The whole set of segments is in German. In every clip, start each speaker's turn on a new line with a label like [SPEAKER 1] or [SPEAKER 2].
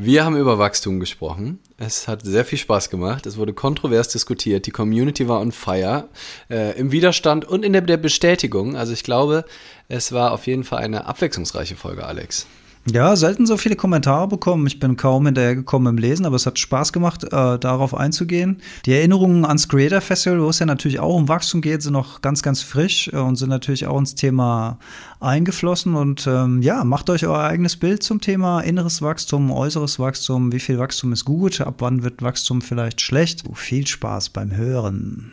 [SPEAKER 1] Wir haben über Wachstum gesprochen. Es hat sehr viel Spaß gemacht. Es wurde kontrovers diskutiert. Die Community war on fire. Äh, Im Widerstand und in der, der Bestätigung. Also ich glaube, es war auf jeden Fall eine abwechslungsreiche Folge, Alex.
[SPEAKER 2] Ja, selten so viele Kommentare bekommen. Ich bin kaum hinterhergekommen im Lesen, aber es hat Spaß gemacht, äh, darauf einzugehen. Die Erinnerungen ans Creator Festival, wo es ja natürlich auch um Wachstum geht, sind noch ganz, ganz frisch äh, und sind natürlich auch ins Thema eingeflossen. Und ähm, ja, macht euch euer eigenes Bild zum Thema inneres Wachstum, äußeres Wachstum. Wie viel Wachstum ist gut? Ab wann wird Wachstum vielleicht schlecht? Viel Spaß beim Hören.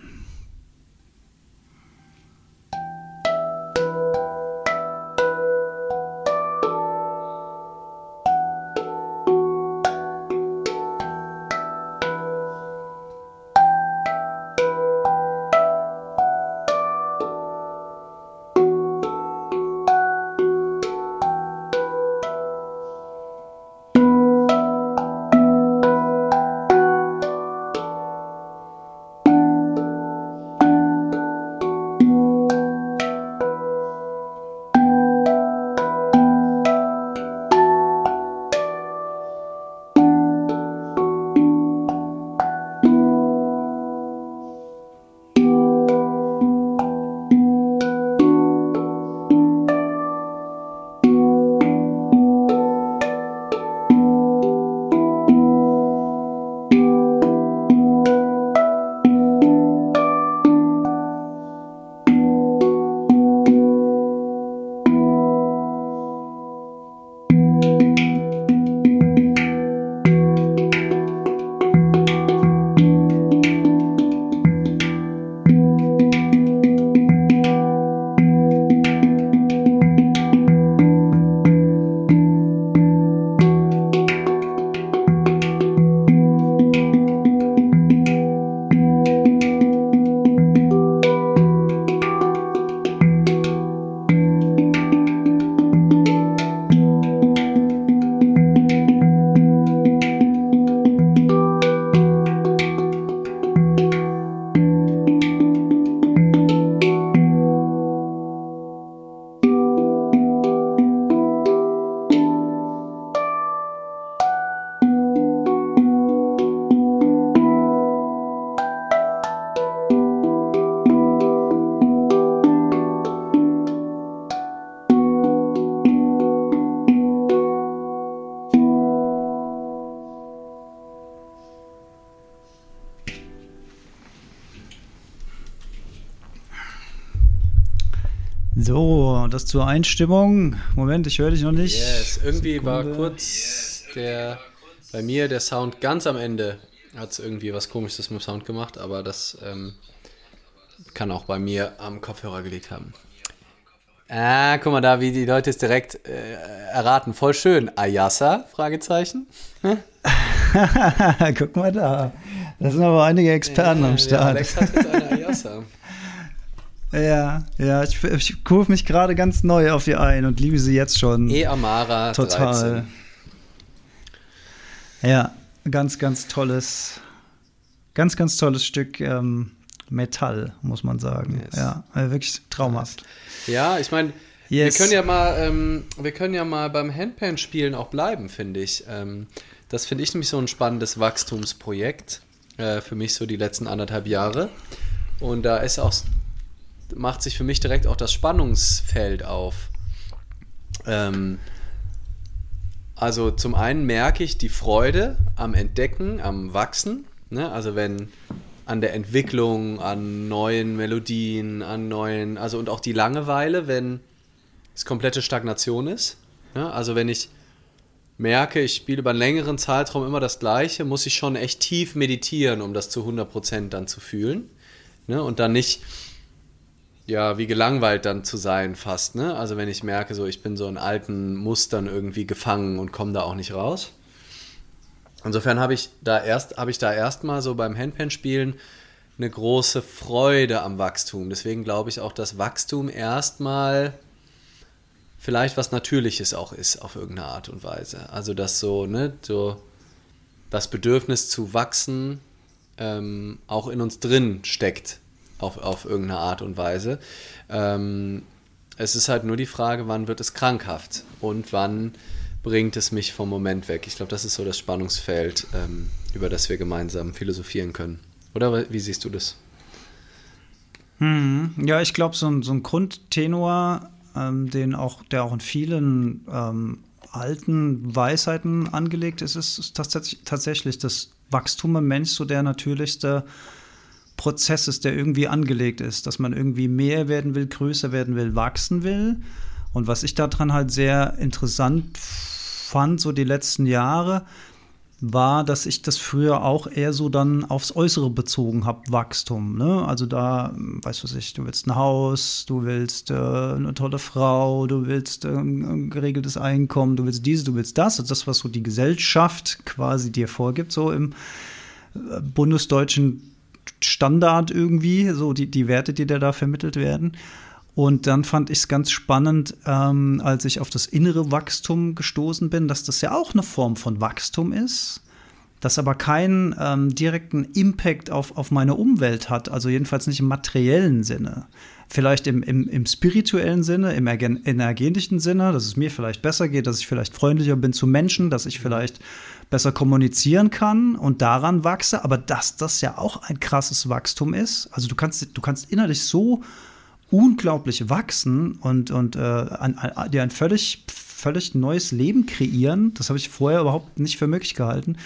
[SPEAKER 2] Das zur Einstimmung. Moment, ich höre dich noch nicht.
[SPEAKER 1] Yes, irgendwie Sekunde. war kurz der bei mir der Sound ganz am Ende hat es irgendwie was komisches mit dem Sound gemacht, aber das ähm, kann auch bei mir am Kopfhörer gelegt haben. Ah, guck mal da, wie die Leute es direkt äh, erraten. Voll schön. Ayasa? Fragezeichen.
[SPEAKER 2] guck mal da. Da sind aber einige Experten äh, am Start. Ja, Alex hat jetzt eine Ayasa. Ja, ja, ich, ich kurve mich gerade ganz neu auf ihr ein und liebe sie jetzt schon.
[SPEAKER 1] E Amara
[SPEAKER 2] total. 13. Ja, ganz, ganz tolles, ganz, ganz tolles Stück ähm, Metall, muss man sagen. Yes. Ja, also wirklich traumhaft.
[SPEAKER 1] Ja, ich meine, yes. wir können ja mal, ähm, wir können ja mal beim Handpan-Spielen auch bleiben, finde ich. Ähm, das finde ich nämlich so ein spannendes Wachstumsprojekt äh, für mich so die letzten anderthalb Jahre. Und da ist auch macht sich für mich direkt auch das Spannungsfeld auf. Ähm, also zum einen merke ich die Freude am Entdecken, am Wachsen. Ne? Also wenn an der Entwicklung, an neuen Melodien, an neuen, also und auch die Langeweile, wenn es komplette Stagnation ist. Ne? Also wenn ich merke, ich spiele über einen längeren Zeitraum immer das Gleiche, muss ich schon echt tief meditieren, um das zu 100% dann zu fühlen. Ne? Und dann nicht ja, wie gelangweilt dann zu sein fast, ne? Also wenn ich merke, so ich bin so in alten Mustern irgendwie gefangen und komme da auch nicht raus. Insofern habe ich da erst, habe ich da erstmal so beim Handpan-Spielen eine große Freude am Wachstum. Deswegen glaube ich auch, dass Wachstum erstmal vielleicht was Natürliches auch ist auf irgendeine Art und Weise. Also dass so, ne, so das Bedürfnis zu wachsen ähm, auch in uns drin steckt auf, auf irgendeine Art und Weise. Ähm, es ist halt nur die Frage, wann wird es krankhaft und wann bringt es mich vom Moment weg? Ich glaube, das ist so das Spannungsfeld, ähm, über das wir gemeinsam philosophieren können. Oder wie siehst du das?
[SPEAKER 2] Hm, ja, ich glaube, so, so, ein Grundtenor, ähm, den auch, der auch in vielen ähm, alten Weisheiten angelegt ist, ist, ist tatsächlich, tatsächlich das Wachstum im Mensch so der natürlichste Prozess ist, der irgendwie angelegt ist, dass man irgendwie mehr werden will, größer werden will, wachsen will. Und was ich daran halt sehr interessant fand, so die letzten Jahre, war, dass ich das früher auch eher so dann aufs Äußere bezogen habe, Wachstum. Ne? Also da, weißt du ich, du willst ein Haus, du willst äh, eine tolle Frau, du willst äh, ein geregeltes Einkommen, du willst dieses, du willst das. Also das, was so die Gesellschaft quasi dir vorgibt, so im äh, bundesdeutschen Standard irgendwie, so die, die Werte, die da vermittelt werden. Und dann fand ich es ganz spannend, ähm, als ich auf das innere Wachstum gestoßen bin, dass das ja auch eine Form von Wachstum ist, das aber keinen ähm, direkten Impact auf, auf meine Umwelt hat, also jedenfalls nicht im materiellen Sinne. Vielleicht im, im, im spirituellen Sinne, im energetischen Sinne, dass es mir vielleicht besser geht, dass ich vielleicht freundlicher bin zu Menschen, dass ich vielleicht besser kommunizieren kann und daran wachse, aber dass das ja auch ein krasses Wachstum ist. Also du kannst, du kannst innerlich so unglaublich wachsen und, und äh, an, an, dir ein völlig, völlig neues Leben kreieren. Das habe ich vorher überhaupt nicht für möglich gehalten.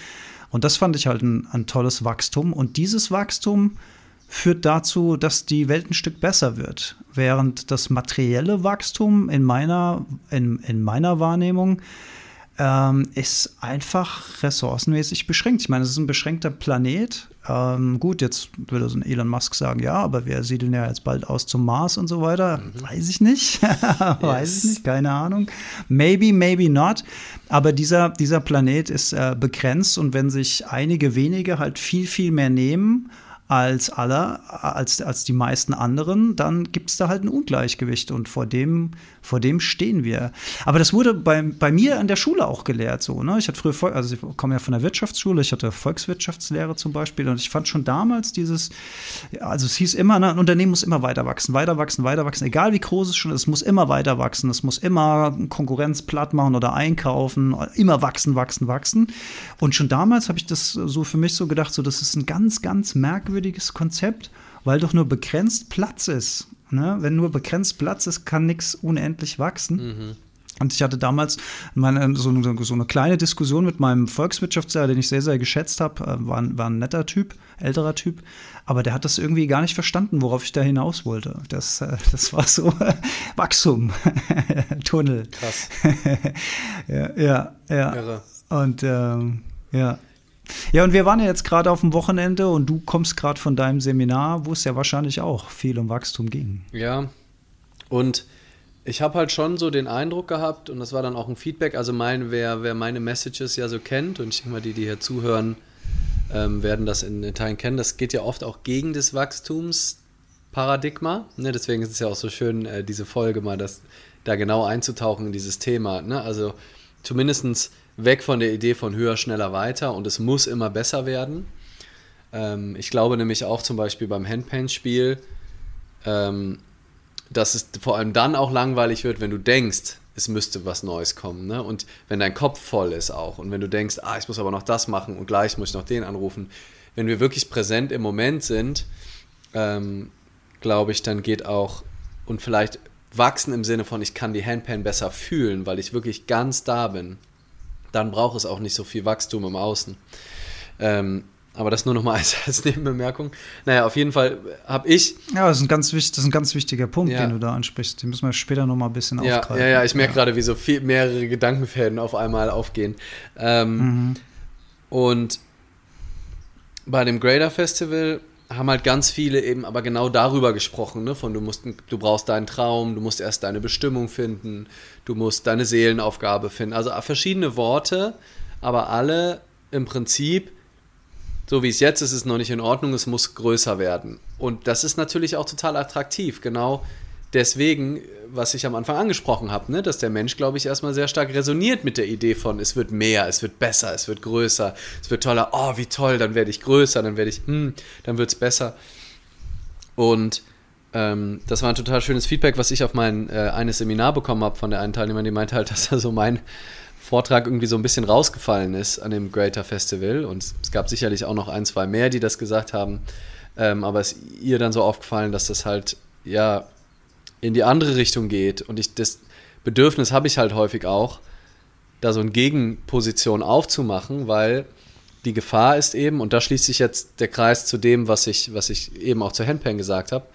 [SPEAKER 2] Und das fand ich halt ein, ein tolles Wachstum. Und dieses Wachstum führt dazu, dass die Welt ein Stück besser wird. Während das materielle Wachstum in meiner, in, in meiner Wahrnehmung ähm, ist einfach ressourcenmäßig beschränkt. Ich meine, es ist ein beschränkter Planet. Ähm, gut, jetzt würde so ein Elon Musk sagen, ja, aber wir siedeln ja jetzt bald aus zum Mars und so weiter. Mhm. Weiß ich nicht. Weiß ich nicht, keine Ahnung. Maybe, maybe not. Aber dieser, dieser Planet ist äh, begrenzt und wenn sich einige wenige halt viel, viel mehr nehmen, als aller, als, als die meisten anderen, dann gibt es da halt ein Ungleichgewicht und vor dem, vor dem stehen wir. Aber das wurde bei, bei mir an der Schule auch gelehrt so. Ne? Ich hatte früher, also ich komme ja von der Wirtschaftsschule, ich hatte Volkswirtschaftslehre zum Beispiel und ich fand schon damals dieses, also es hieß immer, ne, ein Unternehmen muss immer weiter wachsen, weiter wachsen, weiter wachsen, egal wie groß es schon ist, es muss immer weiter wachsen, es muss immer Konkurrenz platt machen oder einkaufen, immer wachsen, wachsen, wachsen. Und schon damals habe ich das so für mich so gedacht, so das ist ein ganz, ganz merkwürdiges merkwürdiges Konzept, weil doch nur begrenzt Platz ist. Ne? Wenn nur begrenzt Platz ist, kann nichts unendlich wachsen. Mhm. Und ich hatte damals meine, so, eine, so, eine, kleine Diskussion mit meinem Volkswirtschaftslehrer, den ich sehr, sehr geschätzt habe. Äh, war, war, ein netter Typ, älterer Typ. Aber der hat das irgendwie gar nicht verstanden, worauf ich da hinaus wollte. Das, äh, das war so Wachstum, Tunnel. Krass. ja, ja. ja. Irre. Und ähm, ja. Ja, und wir waren ja jetzt gerade auf dem Wochenende und du kommst gerade von deinem Seminar, wo es ja wahrscheinlich auch viel um Wachstum ging.
[SPEAKER 1] Ja, und ich habe halt schon so den Eindruck gehabt, und das war dann auch ein Feedback, also mein, wer, wer meine Messages ja so kennt, und ich denke mal, die, die hier zuhören, ähm, werden das in, Teilen kennen, das geht ja oft auch gegen das Wachstumsparadigma. Ne? Deswegen ist es ja auch so schön, äh, diese Folge mal das, da genau einzutauchen in dieses Thema. Ne? Also zumindestens weg von der Idee von höher, schneller, weiter und es muss immer besser werden. Ähm, ich glaube nämlich auch zum Beispiel beim Handpan-Spiel, ähm, dass es vor allem dann auch langweilig wird, wenn du denkst, es müsste was Neues kommen. Ne? Und wenn dein Kopf voll ist auch und wenn du denkst, ah, ich muss aber noch das machen und gleich muss ich noch den anrufen. Wenn wir wirklich präsent im Moment sind, ähm, glaube ich, dann geht auch und vielleicht wachsen im Sinne von, ich kann die Handpan besser fühlen, weil ich wirklich ganz da bin dann braucht es auch nicht so viel Wachstum im Außen. Ähm, aber das nur noch mal als, als Nebenbemerkung. Naja, auf jeden Fall habe ich.
[SPEAKER 2] Ja, das ist, ein ganz, das ist ein ganz wichtiger Punkt, ja. den du da ansprichst. Den müssen wir später noch mal ein bisschen
[SPEAKER 1] ja,
[SPEAKER 2] aufgreifen.
[SPEAKER 1] Ja, ja, ich merke ja. gerade, wie so viel, mehrere Gedankenfäden auf einmal aufgehen. Ähm, mhm. Und bei dem Grader Festival haben halt ganz viele eben aber genau darüber gesprochen, ne? von du musst, du brauchst deinen Traum, du musst erst deine Bestimmung finden, du musst deine Seelenaufgabe finden. Also verschiedene Worte, aber alle im Prinzip, so wie es jetzt ist, ist es noch nicht in Ordnung, es muss größer werden. Und das ist natürlich auch total attraktiv, genau deswegen, was ich am Anfang angesprochen habe, ne, dass der Mensch, glaube ich, erstmal sehr stark resoniert mit der Idee von, es wird mehr, es wird besser, es wird größer, es wird toller, oh, wie toll, dann werde ich größer, dann werde ich, hm, dann wird es besser. Und ähm, das war ein total schönes Feedback, was ich auf mein äh, eines Seminar bekommen habe von der einen Teilnehmerin, die meinte halt, dass er so mein Vortrag irgendwie so ein bisschen rausgefallen ist an dem Greater Festival. Und es gab sicherlich auch noch ein, zwei mehr, die das gesagt haben. Ähm, aber es ist ihr dann so aufgefallen, dass das halt, ja, in die andere Richtung geht. Und ich, das Bedürfnis habe ich halt häufig auch, da so eine Gegenposition aufzumachen, weil die Gefahr ist eben, und da schließt sich jetzt der Kreis zu dem, was ich, was ich eben auch zu Handpan gesagt habe,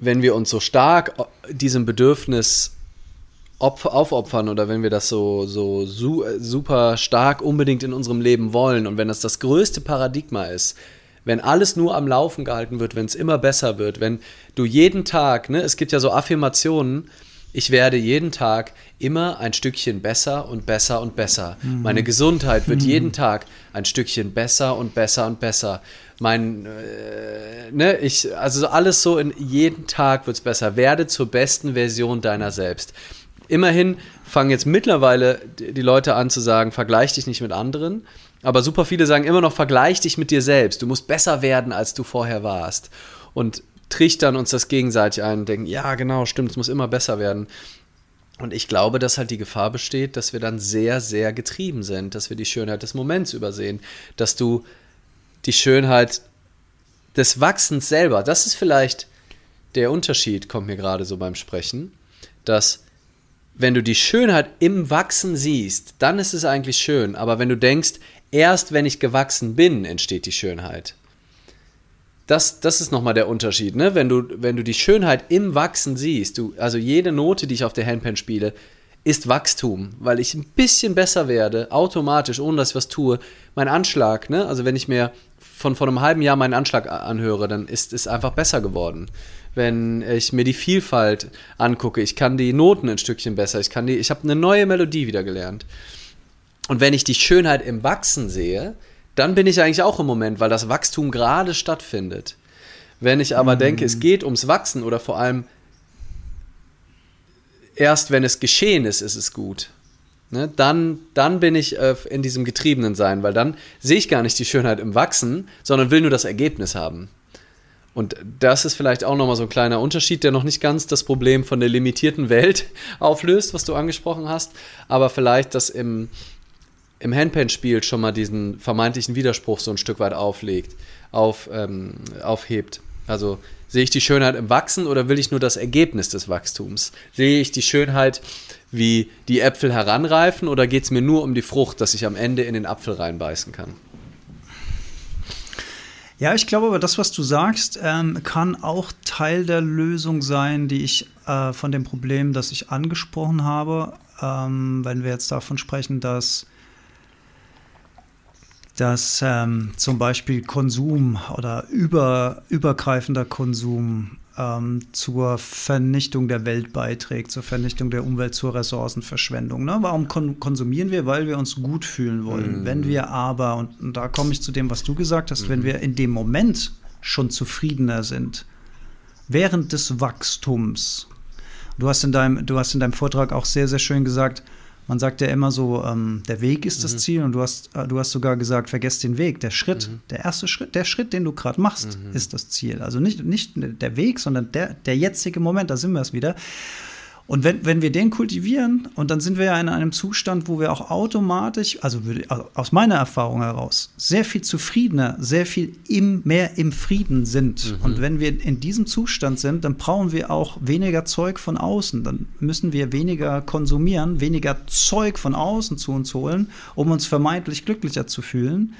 [SPEAKER 1] wenn wir uns so stark diesem Bedürfnis aufopfern oder wenn wir das so, so super stark unbedingt in unserem Leben wollen und wenn das das größte Paradigma ist, wenn alles nur am Laufen gehalten wird, wenn es immer besser wird, wenn du jeden Tag, ne, es gibt ja so Affirmationen, ich werde jeden Tag immer ein Stückchen besser und besser und besser. Mhm. Meine Gesundheit wird mhm. jeden Tag ein Stückchen besser und besser und besser. Mein, äh, ne, ich, also alles so in jeden Tag wird es besser. Werde zur besten Version deiner selbst. Immerhin fangen jetzt mittlerweile die Leute an zu sagen, vergleich dich nicht mit anderen. Aber super viele sagen immer noch, vergleich dich mit dir selbst. Du musst besser werden, als du vorher warst. Und trichtern uns das gegenseitig ein und denken, ja, genau, stimmt, es muss immer besser werden. Und ich glaube, dass halt die Gefahr besteht, dass wir dann sehr, sehr getrieben sind, dass wir die Schönheit des Moments übersehen, dass du die Schönheit des Wachsens selber, das ist vielleicht der Unterschied, kommt mir gerade so beim Sprechen, dass wenn du die Schönheit im Wachsen siehst, dann ist es eigentlich schön. Aber wenn du denkst, erst wenn ich gewachsen bin, entsteht die Schönheit. Das, das ist nochmal der Unterschied, ne? Wenn du, wenn du die Schönheit im Wachsen siehst, du, also jede Note, die ich auf der Handpan spiele, ist Wachstum, weil ich ein bisschen besser werde, automatisch, ohne dass ich was tue. Mein Anschlag, ne? Also wenn ich mir von vor einem halben Jahr meinen Anschlag anhöre, dann ist es einfach besser geworden wenn ich mir die Vielfalt angucke. Ich kann die Noten ein Stückchen besser. Ich kann die, ich habe eine neue Melodie wieder gelernt. Und wenn ich die Schönheit im Wachsen sehe, dann bin ich eigentlich auch im Moment, weil das Wachstum gerade stattfindet. Wenn ich aber mhm. denke, es geht ums Wachsen oder vor allem erst wenn es geschehen ist, ist es gut. Ne, dann, dann bin ich äh, in diesem getriebenen Sein, weil dann sehe ich gar nicht die Schönheit im Wachsen, sondern will nur das Ergebnis haben. Und das ist vielleicht auch nochmal so ein kleiner Unterschied, der noch nicht ganz das Problem von der limitierten Welt auflöst, was du angesprochen hast, aber vielleicht das im, im Handpan-Spiel schon mal diesen vermeintlichen Widerspruch so ein Stück weit auflegt, auf, ähm, aufhebt. Also sehe ich die Schönheit im Wachsen oder will ich nur das Ergebnis des Wachstums? Sehe ich die Schönheit, wie die Äpfel heranreifen oder geht es mir nur um die Frucht, dass ich am Ende in den Apfel reinbeißen kann?
[SPEAKER 2] Ja, ich glaube aber, das, was du sagst, ähm, kann auch Teil der Lösung sein, die ich äh, von dem Problem, das ich angesprochen habe, ähm, wenn wir jetzt davon sprechen, dass, dass ähm, zum Beispiel Konsum oder über, übergreifender Konsum ähm, zur Vernichtung der Welt beiträgt, zur Vernichtung der Umwelt, zur Ressourcenverschwendung. Ne? Warum kon konsumieren wir? Weil wir uns gut fühlen wollen. Mhm. Wenn wir aber, und, und, da komme ich zu dem, was du gesagt hast, mhm. wenn wir in dem Moment schon zufriedener sind, während des Wachstums, du hast in deinem, du hast in deinem Vortrag auch sehr, sehr schön gesagt, man sagt ja immer so, ähm, der Weg ist mhm. das Ziel und du hast, äh, du hast sogar gesagt, vergesst den Weg. Der Schritt, mhm. der erste Schritt, der Schritt, den du gerade machst, mhm. ist das Ziel. Also nicht, nicht der Weg, sondern der, der jetzige Moment, da sind wir es wieder. Und wenn, wenn wir den kultivieren, und dann sind wir ja in einem Zustand, wo wir auch automatisch, also, also aus meiner Erfahrung heraus, sehr viel zufriedener, sehr viel im, mehr im Frieden sind. Mhm. Und wenn wir in diesem Zustand sind, dann brauchen wir auch weniger Zeug von außen. Dann müssen wir weniger konsumieren, weniger Zeug von außen zu uns holen, um uns vermeintlich glücklicher zu fühlen.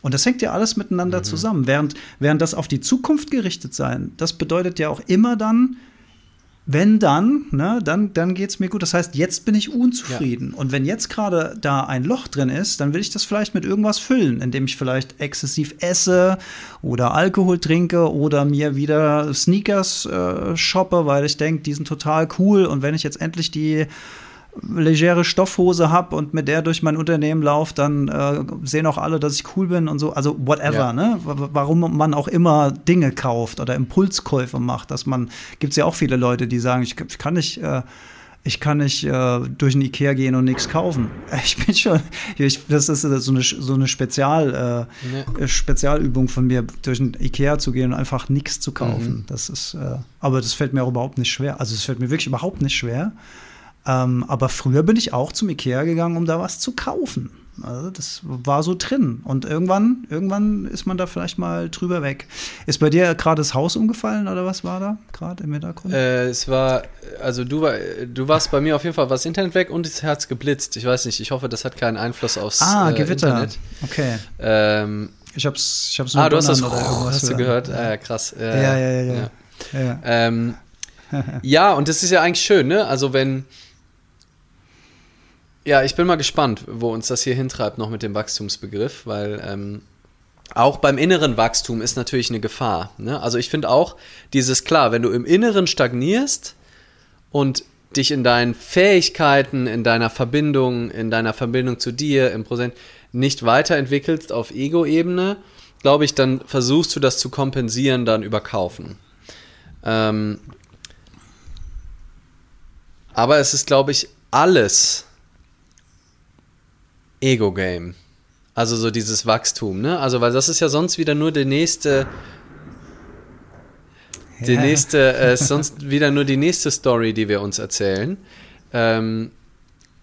[SPEAKER 2] Und das hängt ja alles miteinander mhm. zusammen. Während, während das auf die Zukunft gerichtet sein, das bedeutet ja auch immer dann, wenn dann, ne, dann, dann geht es mir gut. Das heißt, jetzt bin ich unzufrieden. Ja. Und wenn jetzt gerade da ein Loch drin ist, dann will ich das vielleicht mit irgendwas füllen, indem ich vielleicht exzessiv esse oder Alkohol trinke oder mir wieder Sneakers äh, shoppe, weil ich denke, die sind total cool. Und wenn ich jetzt endlich die legere Stoffhose habe und mit der durch mein Unternehmen laufe, dann äh, sehen auch alle, dass ich cool bin und so. Also whatever, ja. ne? Warum man auch immer Dinge kauft oder Impulskäufe macht. Dass man, gibt es ja auch viele Leute, die sagen, ich, ich kann nicht. Äh, ich kann nicht äh, durch ein Ikea gehen und nichts kaufen. Ich bin schon, ich, das ist so eine, so eine Spezial, äh, ja. Spezialübung von mir, durch ein Ikea zu gehen und einfach nichts zu kaufen. Mhm. Das ist, äh, aber das fällt mir auch überhaupt nicht schwer. Also es fällt mir wirklich überhaupt nicht schwer. Ähm, aber früher bin ich auch zum Ikea gegangen, um da was zu kaufen. Also das war so drin. Und irgendwann, irgendwann ist man da vielleicht mal drüber weg. Ist bei dir gerade das Haus umgefallen oder was war da gerade im Hintergrund?
[SPEAKER 1] Äh, es war, also du, war, du warst bei mir auf jeden Fall was Internet weg und das Herz geblitzt. Ich weiß nicht, ich hoffe, das hat keinen Einfluss aufs
[SPEAKER 2] ah, äh, Gewitter. Internet. Okay.
[SPEAKER 1] Ähm,
[SPEAKER 2] ich hab's, ich hab's
[SPEAKER 1] Ah, du hast das, hast du gehört? Ja, ah, krass.
[SPEAKER 2] Ja, ja, ja. ja, ja.
[SPEAKER 1] ja. Ähm, ja, und das ist ja eigentlich schön, ne? Also wenn ja, ich bin mal gespannt, wo uns das hier hintreibt, noch mit dem Wachstumsbegriff, weil ähm, auch beim inneren Wachstum ist natürlich eine Gefahr. Ne? Also ich finde auch dieses klar, wenn du im Inneren stagnierst und dich in deinen Fähigkeiten, in deiner Verbindung, in deiner Verbindung zu dir, im Präsent nicht weiterentwickelst auf Ego-Ebene, glaube ich, dann versuchst du das zu kompensieren, dann über Kaufen. Ähm, aber es ist, glaube ich, alles Ego-Game. Also so dieses Wachstum, ne? Also, weil das ist ja sonst wieder nur der nächste. Ja. Die nächste, äh, sonst wieder nur die nächste Story, die wir uns erzählen. Ähm,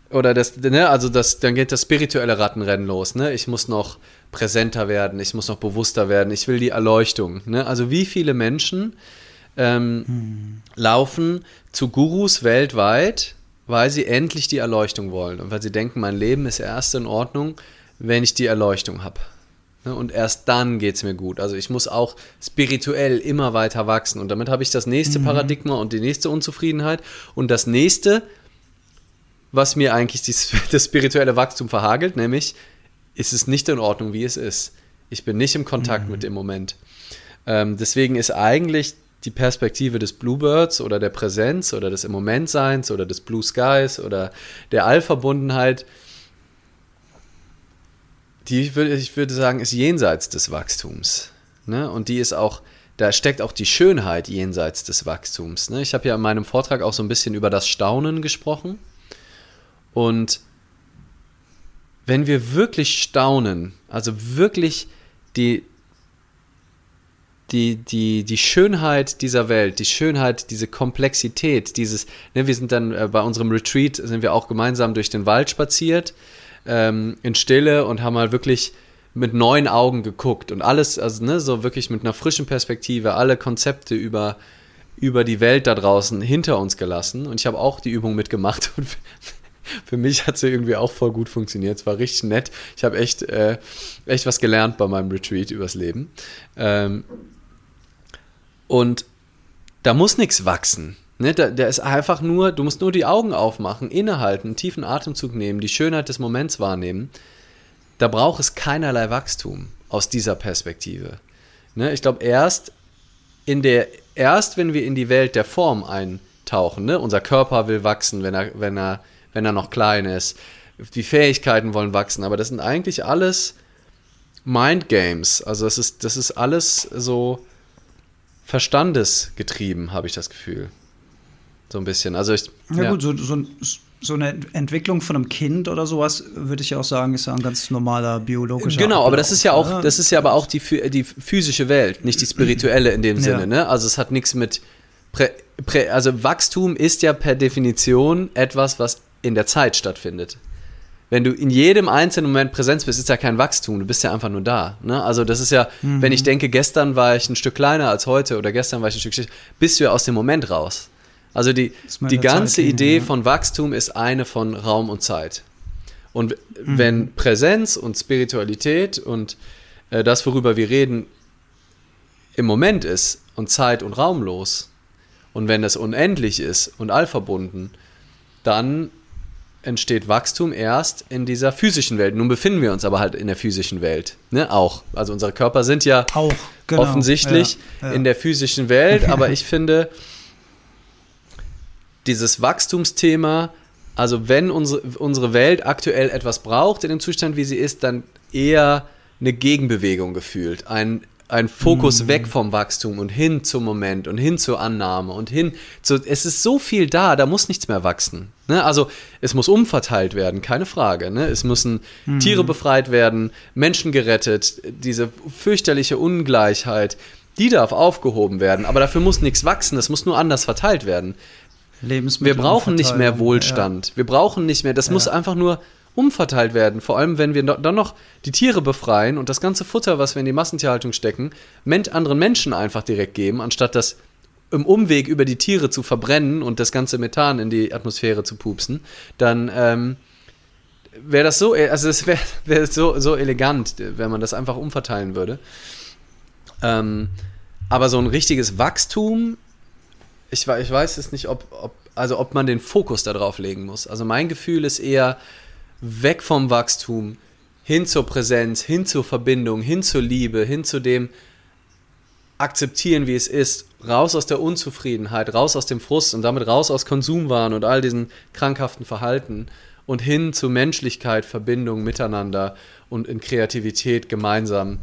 [SPEAKER 1] oder das, ne, also das, dann geht das spirituelle Rattenrennen los, ne? Ich muss noch präsenter werden, ich muss noch bewusster werden, ich will die Erleuchtung, ne? Also wie viele Menschen ähm, hm. laufen zu Gurus weltweit, weil sie endlich die Erleuchtung wollen und weil sie denken, mein Leben ist erst in Ordnung, wenn ich die Erleuchtung habe. Ne, und erst dann geht es mir gut. Also ich muss auch spirituell immer weiter wachsen. Und damit habe ich das nächste mhm. Paradigma und die nächste Unzufriedenheit. Und das nächste, was mir eigentlich die, das spirituelle Wachstum verhagelt, nämlich, ist es nicht in Ordnung, wie es ist. Ich bin nicht im Kontakt mhm. mit dem Moment. Ähm, deswegen ist eigentlich die Perspektive des Bluebirds oder der Präsenz oder des Im Momentseins oder des Blue Skies oder der Allverbundenheit, die ich würde, ich würde sagen, ist jenseits des Wachstums. Ne? Und die ist auch, da steckt auch die Schönheit jenseits des Wachstums. Ne? Ich habe ja in meinem Vortrag auch so ein bisschen über das Staunen gesprochen. Und wenn wir wirklich staunen, also wirklich die, die, die, die Schönheit dieser Welt, die Schönheit, diese Komplexität, dieses, ne, wir sind dann äh, bei unserem Retreat, sind wir auch gemeinsam durch den Wald spaziert, ähm, in Stille und haben halt wirklich mit neuen Augen geguckt und alles, also ne, so wirklich mit einer frischen Perspektive, alle Konzepte über, über die Welt da draußen hinter uns gelassen. Und ich habe auch die Übung mitgemacht und für mich hat sie irgendwie auch voll gut funktioniert. Es war richtig nett. Ich habe echt, äh, echt was gelernt bei meinem Retreat übers Leben. Ähm, und da muss nichts wachsen. Ne, da, der ist einfach nur, du musst nur die Augen aufmachen, innehalten, einen tiefen Atemzug nehmen, die Schönheit des Moments wahrnehmen. Da braucht es keinerlei Wachstum aus dieser Perspektive. Ne, ich glaube, erst in der, erst wenn wir in die Welt der Form eintauchen, ne, unser Körper will wachsen, wenn er, wenn er, wenn er noch klein ist, die Fähigkeiten wollen wachsen, aber das sind eigentlich alles Mind Games. Also das ist, das ist alles so verstandesgetrieben, habe ich das Gefühl. So ein bisschen. Also ich,
[SPEAKER 2] ja, ja. gut, so, so, so, eine Entwicklung von einem Kind oder sowas, würde ich auch sagen, ist ja ein ganz normaler biologischer.
[SPEAKER 1] Genau, Ablauf, aber das ist ja auch, ne? das ist ja aber auch die, die physische Welt, nicht die spirituelle in dem ja. Sinne. Ne? Also es hat nichts mit Prä, Prä, also Wachstum ist ja per Definition etwas, was in der Zeit stattfindet wenn du in jedem einzelnen Moment Präsenz bist, ist ja kein Wachstum, du bist ja einfach nur da. Ne? Also das ist ja, mhm. wenn ich denke, gestern war ich ein Stück kleiner als heute oder gestern war ich ein Stück, bist du ja aus dem Moment raus. Also die, die ganze Zeit, Idee ja. von Wachstum ist eine von Raum und Zeit. Und mhm. wenn Präsenz und Spiritualität und äh, das, worüber wir reden, im Moment ist und Zeit und raumlos, und wenn das unendlich ist und allverbunden, dann entsteht Wachstum erst in dieser physischen Welt. Nun befinden wir uns aber halt in der physischen Welt. Ne? Auch. Also unsere Körper sind ja
[SPEAKER 2] auch, genau.
[SPEAKER 1] offensichtlich ja, ja. in der physischen Welt, aber ich finde, dieses Wachstumsthema, also wenn unsere, unsere Welt aktuell etwas braucht in dem Zustand, wie sie ist, dann eher eine Gegenbewegung gefühlt. Ein ein Fokus mhm. weg vom Wachstum und hin zum Moment und hin zur Annahme und hin zu. Es ist so viel da, da muss nichts mehr wachsen. Ne? Also es muss umverteilt werden, keine Frage. Ne? Es müssen mhm. Tiere befreit werden, Menschen gerettet, diese fürchterliche Ungleichheit, die darf aufgehoben werden. Aber dafür muss nichts wachsen, es muss nur anders verteilt werden. Wir brauchen nicht mehr Wohlstand. Ja. Wir brauchen nicht mehr. Das ja. muss einfach nur umverteilt werden. Vor allem, wenn wir dann noch die Tiere befreien und das ganze Futter, was wir in die Massentierhaltung stecken, anderen Menschen einfach direkt geben, anstatt das im Umweg über die Tiere zu verbrennen und das ganze Methan in die Atmosphäre zu pupsen, dann ähm, wäre das so, also es wäre wär so, so elegant, wenn man das einfach umverteilen würde. Ähm, aber so ein richtiges Wachstum, ich, ich weiß es nicht, ob, ob, also ob man den Fokus darauf legen muss. Also mein Gefühl ist eher weg vom Wachstum, hin zur Präsenz, hin zur Verbindung, hin zur Liebe, hin zu dem, akzeptieren, wie es ist, raus aus der Unzufriedenheit, raus aus dem Frust und damit raus aus Konsumwahn und all diesen krankhaften Verhalten und hin zu Menschlichkeit, Verbindung miteinander und in Kreativität gemeinsam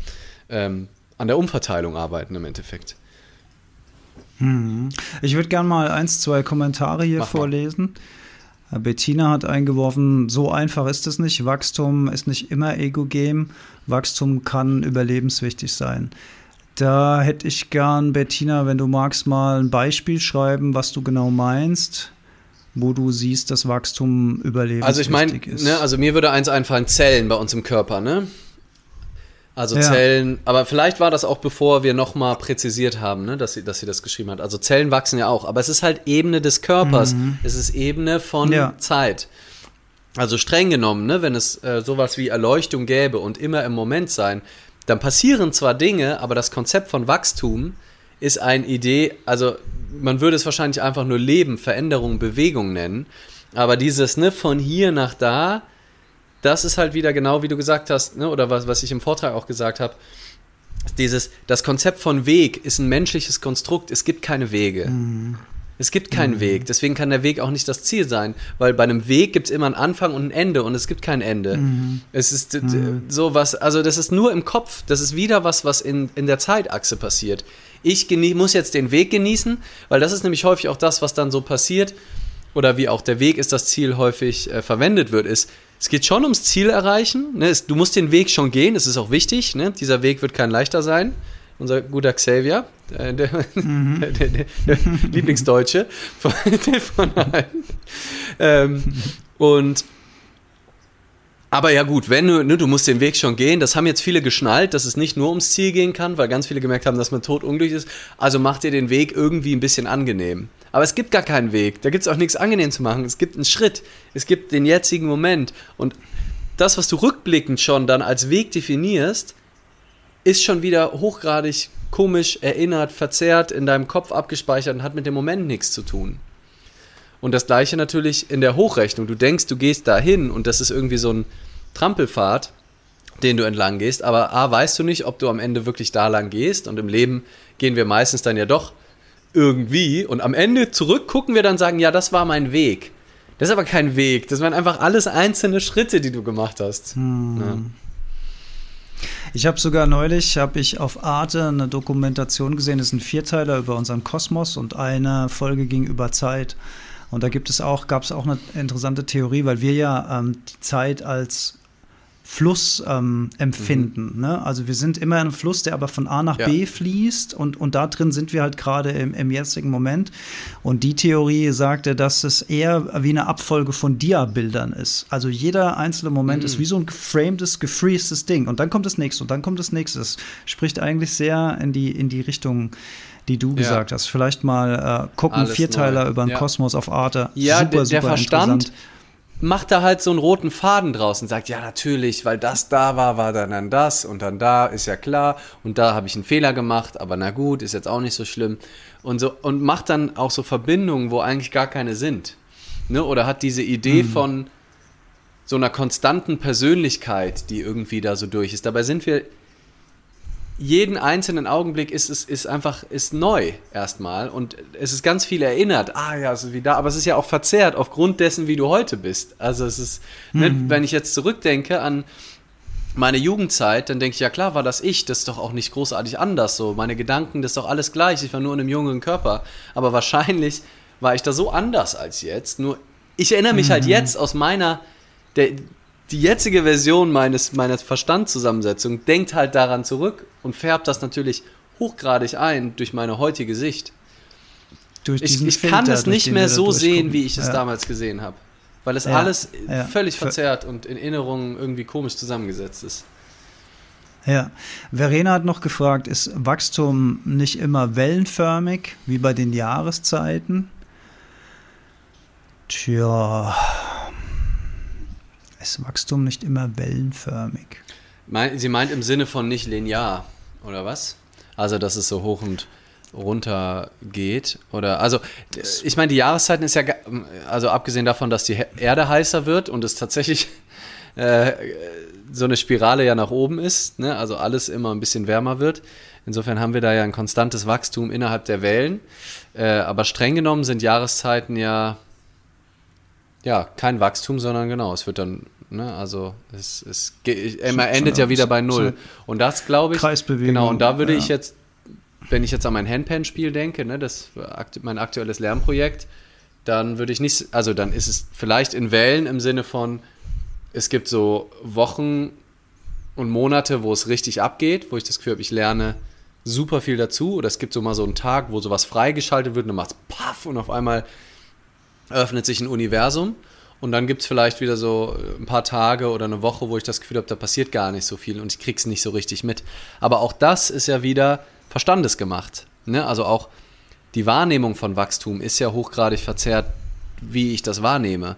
[SPEAKER 1] ähm, an der Umverteilung arbeiten im Endeffekt.
[SPEAKER 2] Hm. Ich würde gerne mal eins, zwei Kommentare hier Mach vorlesen. Mal. Bettina hat eingeworfen, so einfach ist es nicht. Wachstum ist nicht immer Ego-Game. Wachstum kann überlebenswichtig sein. Da hätte ich gern, Bettina, wenn du magst, mal ein Beispiel schreiben, was du genau meinst, wo du siehst, dass Wachstum überlebenswichtig
[SPEAKER 1] also ich mein, ist. Ne, also mir würde eins einfallen, Zellen bei uns im Körper, ne? Also ja. Zellen, aber vielleicht war das auch bevor wir nochmal präzisiert haben, ne, dass sie, dass sie das geschrieben hat. Also Zellen wachsen ja auch, aber es ist halt Ebene des Körpers. Mhm. Es ist Ebene von ja. Zeit. Also streng genommen, ne, wenn es äh, sowas wie Erleuchtung gäbe und immer im Moment sein, dann passieren zwar Dinge, aber das Konzept von Wachstum ist eine Idee, also man würde es wahrscheinlich einfach nur Leben, Veränderung, Bewegung nennen. Aber dieses, ne, von hier nach da, das ist halt wieder genau wie du gesagt hast, ne, oder was, was ich im Vortrag auch gesagt habe. Dieses, das Konzept von Weg ist ein menschliches Konstrukt, es gibt keine Wege. Mhm. Es gibt keinen mhm. Weg, deswegen kann der Weg auch nicht das Ziel sein, weil bei einem Weg gibt es immer einen Anfang und ein Ende und es gibt kein Ende. Mhm. Es ist mhm. so was, also das ist nur im Kopf, das ist wieder was, was in, in der Zeitachse passiert. Ich muss jetzt den Weg genießen, weil das ist nämlich häufig auch das, was dann so passiert oder wie auch der Weg ist das Ziel häufig äh, verwendet wird, ist, es geht schon ums Ziel erreichen. Ne? Du musst den Weg schon gehen, das ist auch wichtig. Ne? Dieser Weg wird kein leichter sein unser guter Xavier, äh, der, mhm. der, der, der Lieblingsdeutsche von, von allen. Ähm, und aber ja gut, wenn du, ne, du musst den Weg schon gehen, das haben jetzt viele geschnallt, dass es nicht nur ums Ziel gehen kann, weil ganz viele gemerkt haben, dass man totunglücklich ist. Also mach dir den Weg irgendwie ein bisschen angenehm. Aber es gibt gar keinen Weg, da gibt es auch nichts angenehm zu machen. Es gibt einen Schritt, es gibt den jetzigen Moment. Und das, was du rückblickend schon dann als Weg definierst, ist schon wieder hochgradig komisch, erinnert, verzerrt, in deinem Kopf abgespeichert und hat mit dem Moment nichts zu tun. Und das gleiche natürlich in der Hochrechnung. Du denkst, du gehst dahin und das ist irgendwie so ein Trampelpfad, den du entlang gehst, aber A, weißt du nicht, ob du am Ende wirklich da lang gehst und im Leben gehen wir meistens dann ja doch irgendwie und am Ende zurück gucken wir dann sagen, ja, das war mein Weg. Das ist aber kein Weg, das waren einfach alles einzelne Schritte, die du gemacht hast. Hm. Ja.
[SPEAKER 2] Ich habe sogar neulich, habe ich auf Arte eine Dokumentation gesehen, das ist ein Vierteiler über unseren Kosmos und eine Folge ging über Zeit. Und da gibt es auch, gab es auch eine interessante Theorie, weil wir ja ähm, die Zeit als Fluss ähm, empfinden. Mhm. Ne? Also wir sind immer in einem Fluss, der aber von A nach ja. B fließt und, und da drin sind wir halt gerade im, im jetzigen Moment. Und die Theorie sagte, dass es eher wie eine Abfolge von Dia-Bildern ist. Also jeder einzelne Moment mhm. ist wie so ein geframedes, gefreeztes Ding. Und dann kommt das nächste und dann kommt das nächste. Das spricht eigentlich sehr in die, in die Richtung die du ja. gesagt hast. Vielleicht mal äh, gucken, Alles Vierteiler neu. über den ja. Kosmos auf Arte.
[SPEAKER 1] Ja, super, der, der super Verstand macht da halt so einen roten Faden draus und sagt, ja natürlich, weil das da war, war dann, dann das und dann da, ist ja klar und da habe ich einen Fehler gemacht, aber na gut, ist jetzt auch nicht so schlimm und so und macht dann auch so Verbindungen, wo eigentlich gar keine sind, ne? Oder hat diese Idee mhm. von so einer konstanten Persönlichkeit, die irgendwie da so durch ist. Dabei sind wir jeden einzelnen Augenblick ist es ist einfach ist neu erstmal und es ist ganz viel erinnert. Ah ja, so wie da, aber es ist ja auch verzerrt aufgrund dessen, wie du heute bist. Also es ist, ne, mhm. ne, wenn ich jetzt zurückdenke an meine Jugendzeit, dann denke ich ja klar, war das ich, das ist doch auch nicht großartig anders so. Meine Gedanken, das ist doch alles gleich. Ich war nur in einem jungen Körper, aber wahrscheinlich war ich da so anders als jetzt. Nur ich erinnere mich halt mhm. halt jetzt aus meiner der, die jetzige Version meines, meiner Verstandzusammensetzung denkt halt daran zurück und färbt das natürlich hochgradig ein durch meine heutige Sicht. durch Ich, ich Filter, kann es nicht mehr so sehen, wie ich es ja. damals gesehen habe. Weil es ja, alles ja. völlig verzerrt und in Erinnerungen irgendwie komisch zusammengesetzt ist.
[SPEAKER 2] Ja, Verena hat noch gefragt, ist Wachstum nicht immer wellenförmig, wie bei den Jahreszeiten? Tja, ist Wachstum nicht immer wellenförmig?
[SPEAKER 1] Sie meint im Sinne von nicht linear, oder was? Also, dass es so hoch und runter geht oder also ich meine die Jahreszeiten ist ja also abgesehen davon dass die Erde heißer wird und es tatsächlich äh, so eine Spirale ja nach oben ist ne? also alles immer ein bisschen wärmer wird insofern haben wir da ja ein konstantes Wachstum innerhalb der Wellen äh, aber streng genommen sind Jahreszeiten ja ja kein Wachstum sondern genau es wird dann Ne? Also es, es, es man endet ja wieder bei null. Und das glaube ich.
[SPEAKER 2] Kreisbewegung.
[SPEAKER 1] Genau, und da würde ja. ich jetzt wenn ich jetzt an mein Handpan-Spiel denke, ne, das mein aktuelles Lernprojekt, dann würde ich nicht, also dann ist es vielleicht in Wellen im Sinne von, es gibt so Wochen und Monate, wo es richtig abgeht, wo ich das Gefühl habe, ich lerne super viel dazu. Oder es gibt so mal so einen Tag, wo sowas freigeschaltet wird und dann macht es paff und auf einmal öffnet sich ein Universum. Und dann gibt es vielleicht wieder so ein paar Tage oder eine Woche, wo ich das Gefühl habe, da passiert gar nicht so viel und ich krieg's nicht so richtig mit. Aber auch das ist ja wieder Verstandes gemacht. Ne? Also auch die Wahrnehmung von Wachstum ist ja hochgradig verzerrt, wie ich das wahrnehme.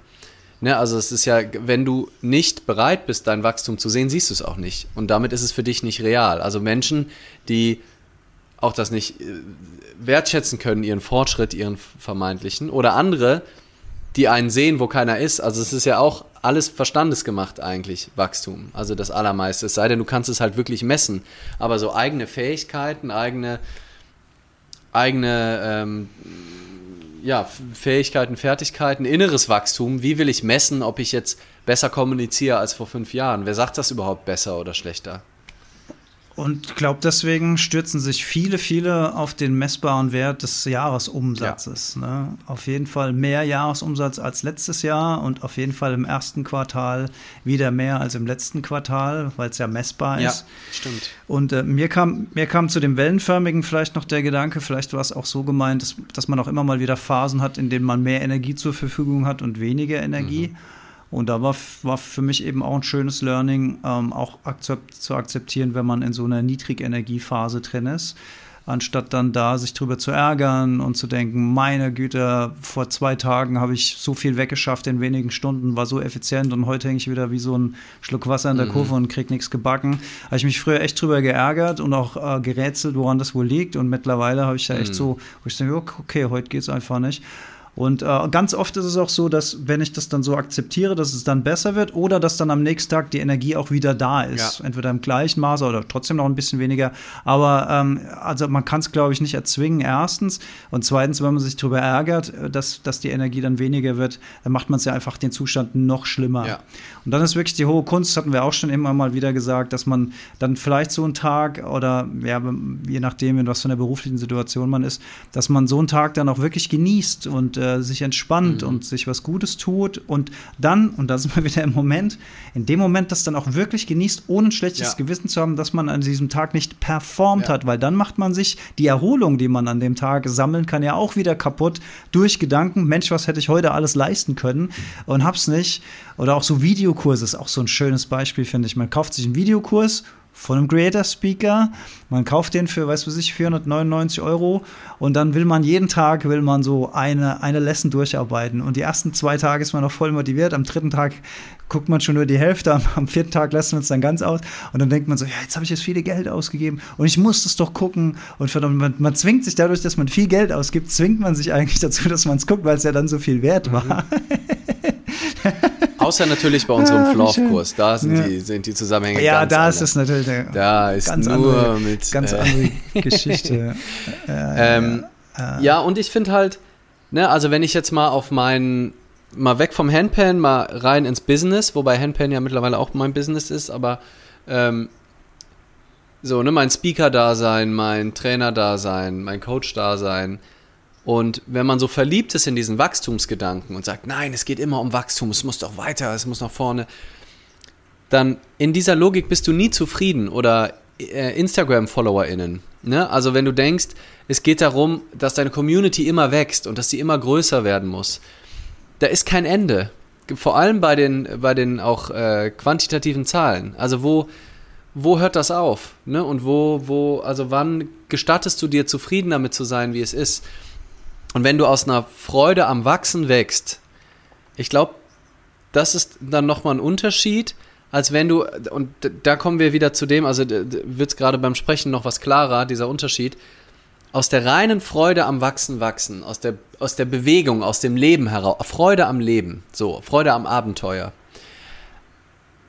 [SPEAKER 1] Ne? Also es ist ja, wenn du nicht bereit bist, dein Wachstum zu sehen, siehst du es auch nicht. Und damit ist es für dich nicht real. Also Menschen, die auch das nicht äh, wertschätzen können, ihren Fortschritt, ihren vermeintlichen, oder andere, die einen sehen, wo keiner ist. Also es ist ja auch alles verstandesgemacht eigentlich, Wachstum. Also das Allermeiste. Es sei denn, du kannst es halt wirklich messen. Aber so eigene Fähigkeiten, eigene, eigene ähm, ja, Fähigkeiten, Fertigkeiten, inneres Wachstum. Wie will ich messen, ob ich jetzt besser kommuniziere als vor fünf Jahren? Wer sagt das überhaupt besser oder schlechter?
[SPEAKER 2] Und ich glaube, deswegen stürzen sich viele, viele auf den messbaren Wert des Jahresumsatzes. Ja. Ne? Auf jeden Fall mehr Jahresumsatz als letztes Jahr und auf jeden Fall im ersten Quartal wieder mehr als im letzten Quartal, weil es ja messbar ist.
[SPEAKER 1] Ja, stimmt.
[SPEAKER 2] Und äh, mir, kam, mir kam zu dem Wellenförmigen vielleicht noch der Gedanke, vielleicht war es auch so gemeint, dass, dass man auch immer mal wieder Phasen hat, in denen man mehr Energie zur Verfügung hat und weniger Energie. Mhm. Und da war, war für mich eben auch ein schönes Learning, ähm, auch akzept, zu akzeptieren, wenn man in so einer Niedrigenergiephase drin ist, anstatt dann da sich drüber zu ärgern und zu denken, meine Güte, vor zwei Tagen habe ich so viel weggeschafft in wenigen Stunden, war so effizient und heute hänge ich wieder wie so ein Schluck Wasser in der mhm. Kurve und krieg nichts gebacken. Habe ich mich früher echt drüber geärgert und auch äh, gerätselt, woran das wohl liegt. Und mittlerweile habe ich da echt mhm. so, wo ich denke, okay, heute geht es einfach nicht. Und äh, ganz oft ist es auch so, dass wenn ich das dann so akzeptiere, dass es dann besser wird oder dass dann am nächsten Tag die Energie auch wieder da ist. Ja. Entweder im gleichen Maße oder trotzdem noch ein bisschen weniger. Aber ähm, also man kann es, glaube ich, nicht erzwingen, erstens. Und zweitens, wenn man sich darüber ärgert, äh, dass, dass die Energie dann weniger wird, dann macht man es ja einfach den Zustand noch schlimmer. Ja. Und dann ist wirklich die hohe Kunst, hatten wir auch schon immer mal wieder gesagt, dass man dann vielleicht so einen Tag oder ja, je nachdem, in was für einer beruflichen Situation man ist, dass man so einen Tag dann auch wirklich genießt und äh, sich entspannt mhm. und sich was Gutes tut und dann, und da sind wir wieder im Moment, in dem Moment das dann auch wirklich genießt, ohne ein schlechtes ja. Gewissen zu haben, dass man an diesem Tag nicht performt ja. hat, weil dann macht man sich die Erholung, die man an dem Tag sammeln kann, ja auch wieder kaputt durch Gedanken, Mensch, was hätte ich heute alles leisten können und hab's nicht. Oder auch so Videokurse ist auch so ein schönes Beispiel, finde ich. Man kauft sich einen Videokurs von einem Creator Speaker. Man kauft den für, weiß was ich, 499 Euro und dann will man jeden Tag, will man so eine, eine Lesson durcharbeiten. Und die ersten zwei Tage ist man noch voll motiviert, am dritten Tag guckt man schon nur die Hälfte, am, am vierten Tag lässt man es dann ganz aus und dann denkt man so, ja, jetzt habe ich jetzt viele Geld ausgegeben und ich muss das doch gucken. Und verdammt, man, man, zwingt sich dadurch, dass man viel Geld ausgibt, zwingt man sich eigentlich dazu, dass man es guckt, weil es ja dann so viel wert war. Mhm.
[SPEAKER 1] Außer natürlich bei unserem ah, Flaw-Kurs, da sind, ja. die, sind die Zusammenhänge
[SPEAKER 2] Ja, da anders. ist es natürlich eine
[SPEAKER 1] da ist ganz nur andere, mit
[SPEAKER 2] ganz äh, andere Geschichte.
[SPEAKER 1] ähm, ja, ja, und ich finde halt, ne, also wenn ich jetzt mal auf meinen, mal weg vom Handpan, mal rein ins Business, wobei Handpan ja mittlerweile auch mein Business ist, aber ähm, so, ne, mein Speaker-Dasein, mein Trainer-Dasein, mein Coach-Dasein, und wenn man so verliebt ist in diesen Wachstumsgedanken und sagt, nein, es geht immer um Wachstum, es muss doch weiter, es muss nach vorne, dann in dieser Logik bist du nie zufrieden oder äh, Instagram-FollowerInnen. Ne? Also wenn du denkst, es geht darum, dass deine Community immer wächst und dass sie immer größer werden muss, da ist kein Ende. Vor allem bei den, bei den auch äh, quantitativen Zahlen. Also wo, wo hört das auf? Ne? Und wo, wo, also wann gestattest du dir zufrieden damit zu sein, wie es ist? Und wenn du aus einer Freude am Wachsen wächst, ich glaube, das ist dann nochmal ein Unterschied, als wenn du, und da kommen wir wieder zu dem, also wird es gerade beim Sprechen noch was klarer, dieser Unterschied, aus der reinen Freude am Wachsen wachsen, aus der, aus der Bewegung, aus dem Leben heraus, Freude am Leben, so, Freude am Abenteuer.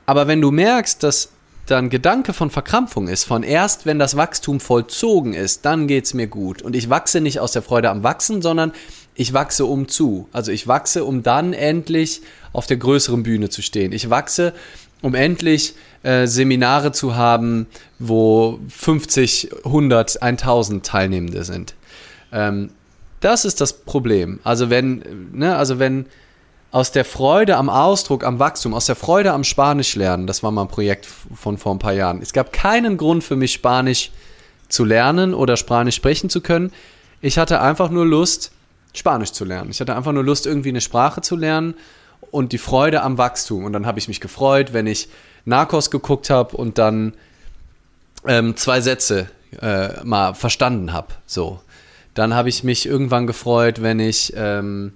[SPEAKER 1] Aber wenn du merkst, dass dann Gedanke von Verkrampfung ist, von erst wenn das Wachstum vollzogen ist, dann geht es mir gut. Und ich wachse nicht aus der Freude am Wachsen, sondern ich wachse um zu. Also ich wachse, um dann endlich auf der größeren Bühne zu stehen. Ich wachse, um endlich äh, Seminare zu haben, wo 50, 100, 1000 Teilnehmende sind. Ähm, das ist das Problem. Also wenn, ne, also wenn aus der Freude am Ausdruck, am Wachstum, aus der Freude am Spanisch lernen, das war mal ein Projekt von vor ein paar Jahren. Es gab keinen Grund für mich, Spanisch zu lernen oder Spanisch sprechen zu können. Ich hatte einfach nur Lust, Spanisch zu lernen. Ich hatte einfach nur Lust, irgendwie eine Sprache zu lernen und die Freude am Wachstum. Und dann habe ich mich gefreut, wenn ich Narcos geguckt habe und dann ähm, zwei Sätze äh, mal verstanden habe. So. Dann habe ich mich irgendwann gefreut, wenn ich ähm,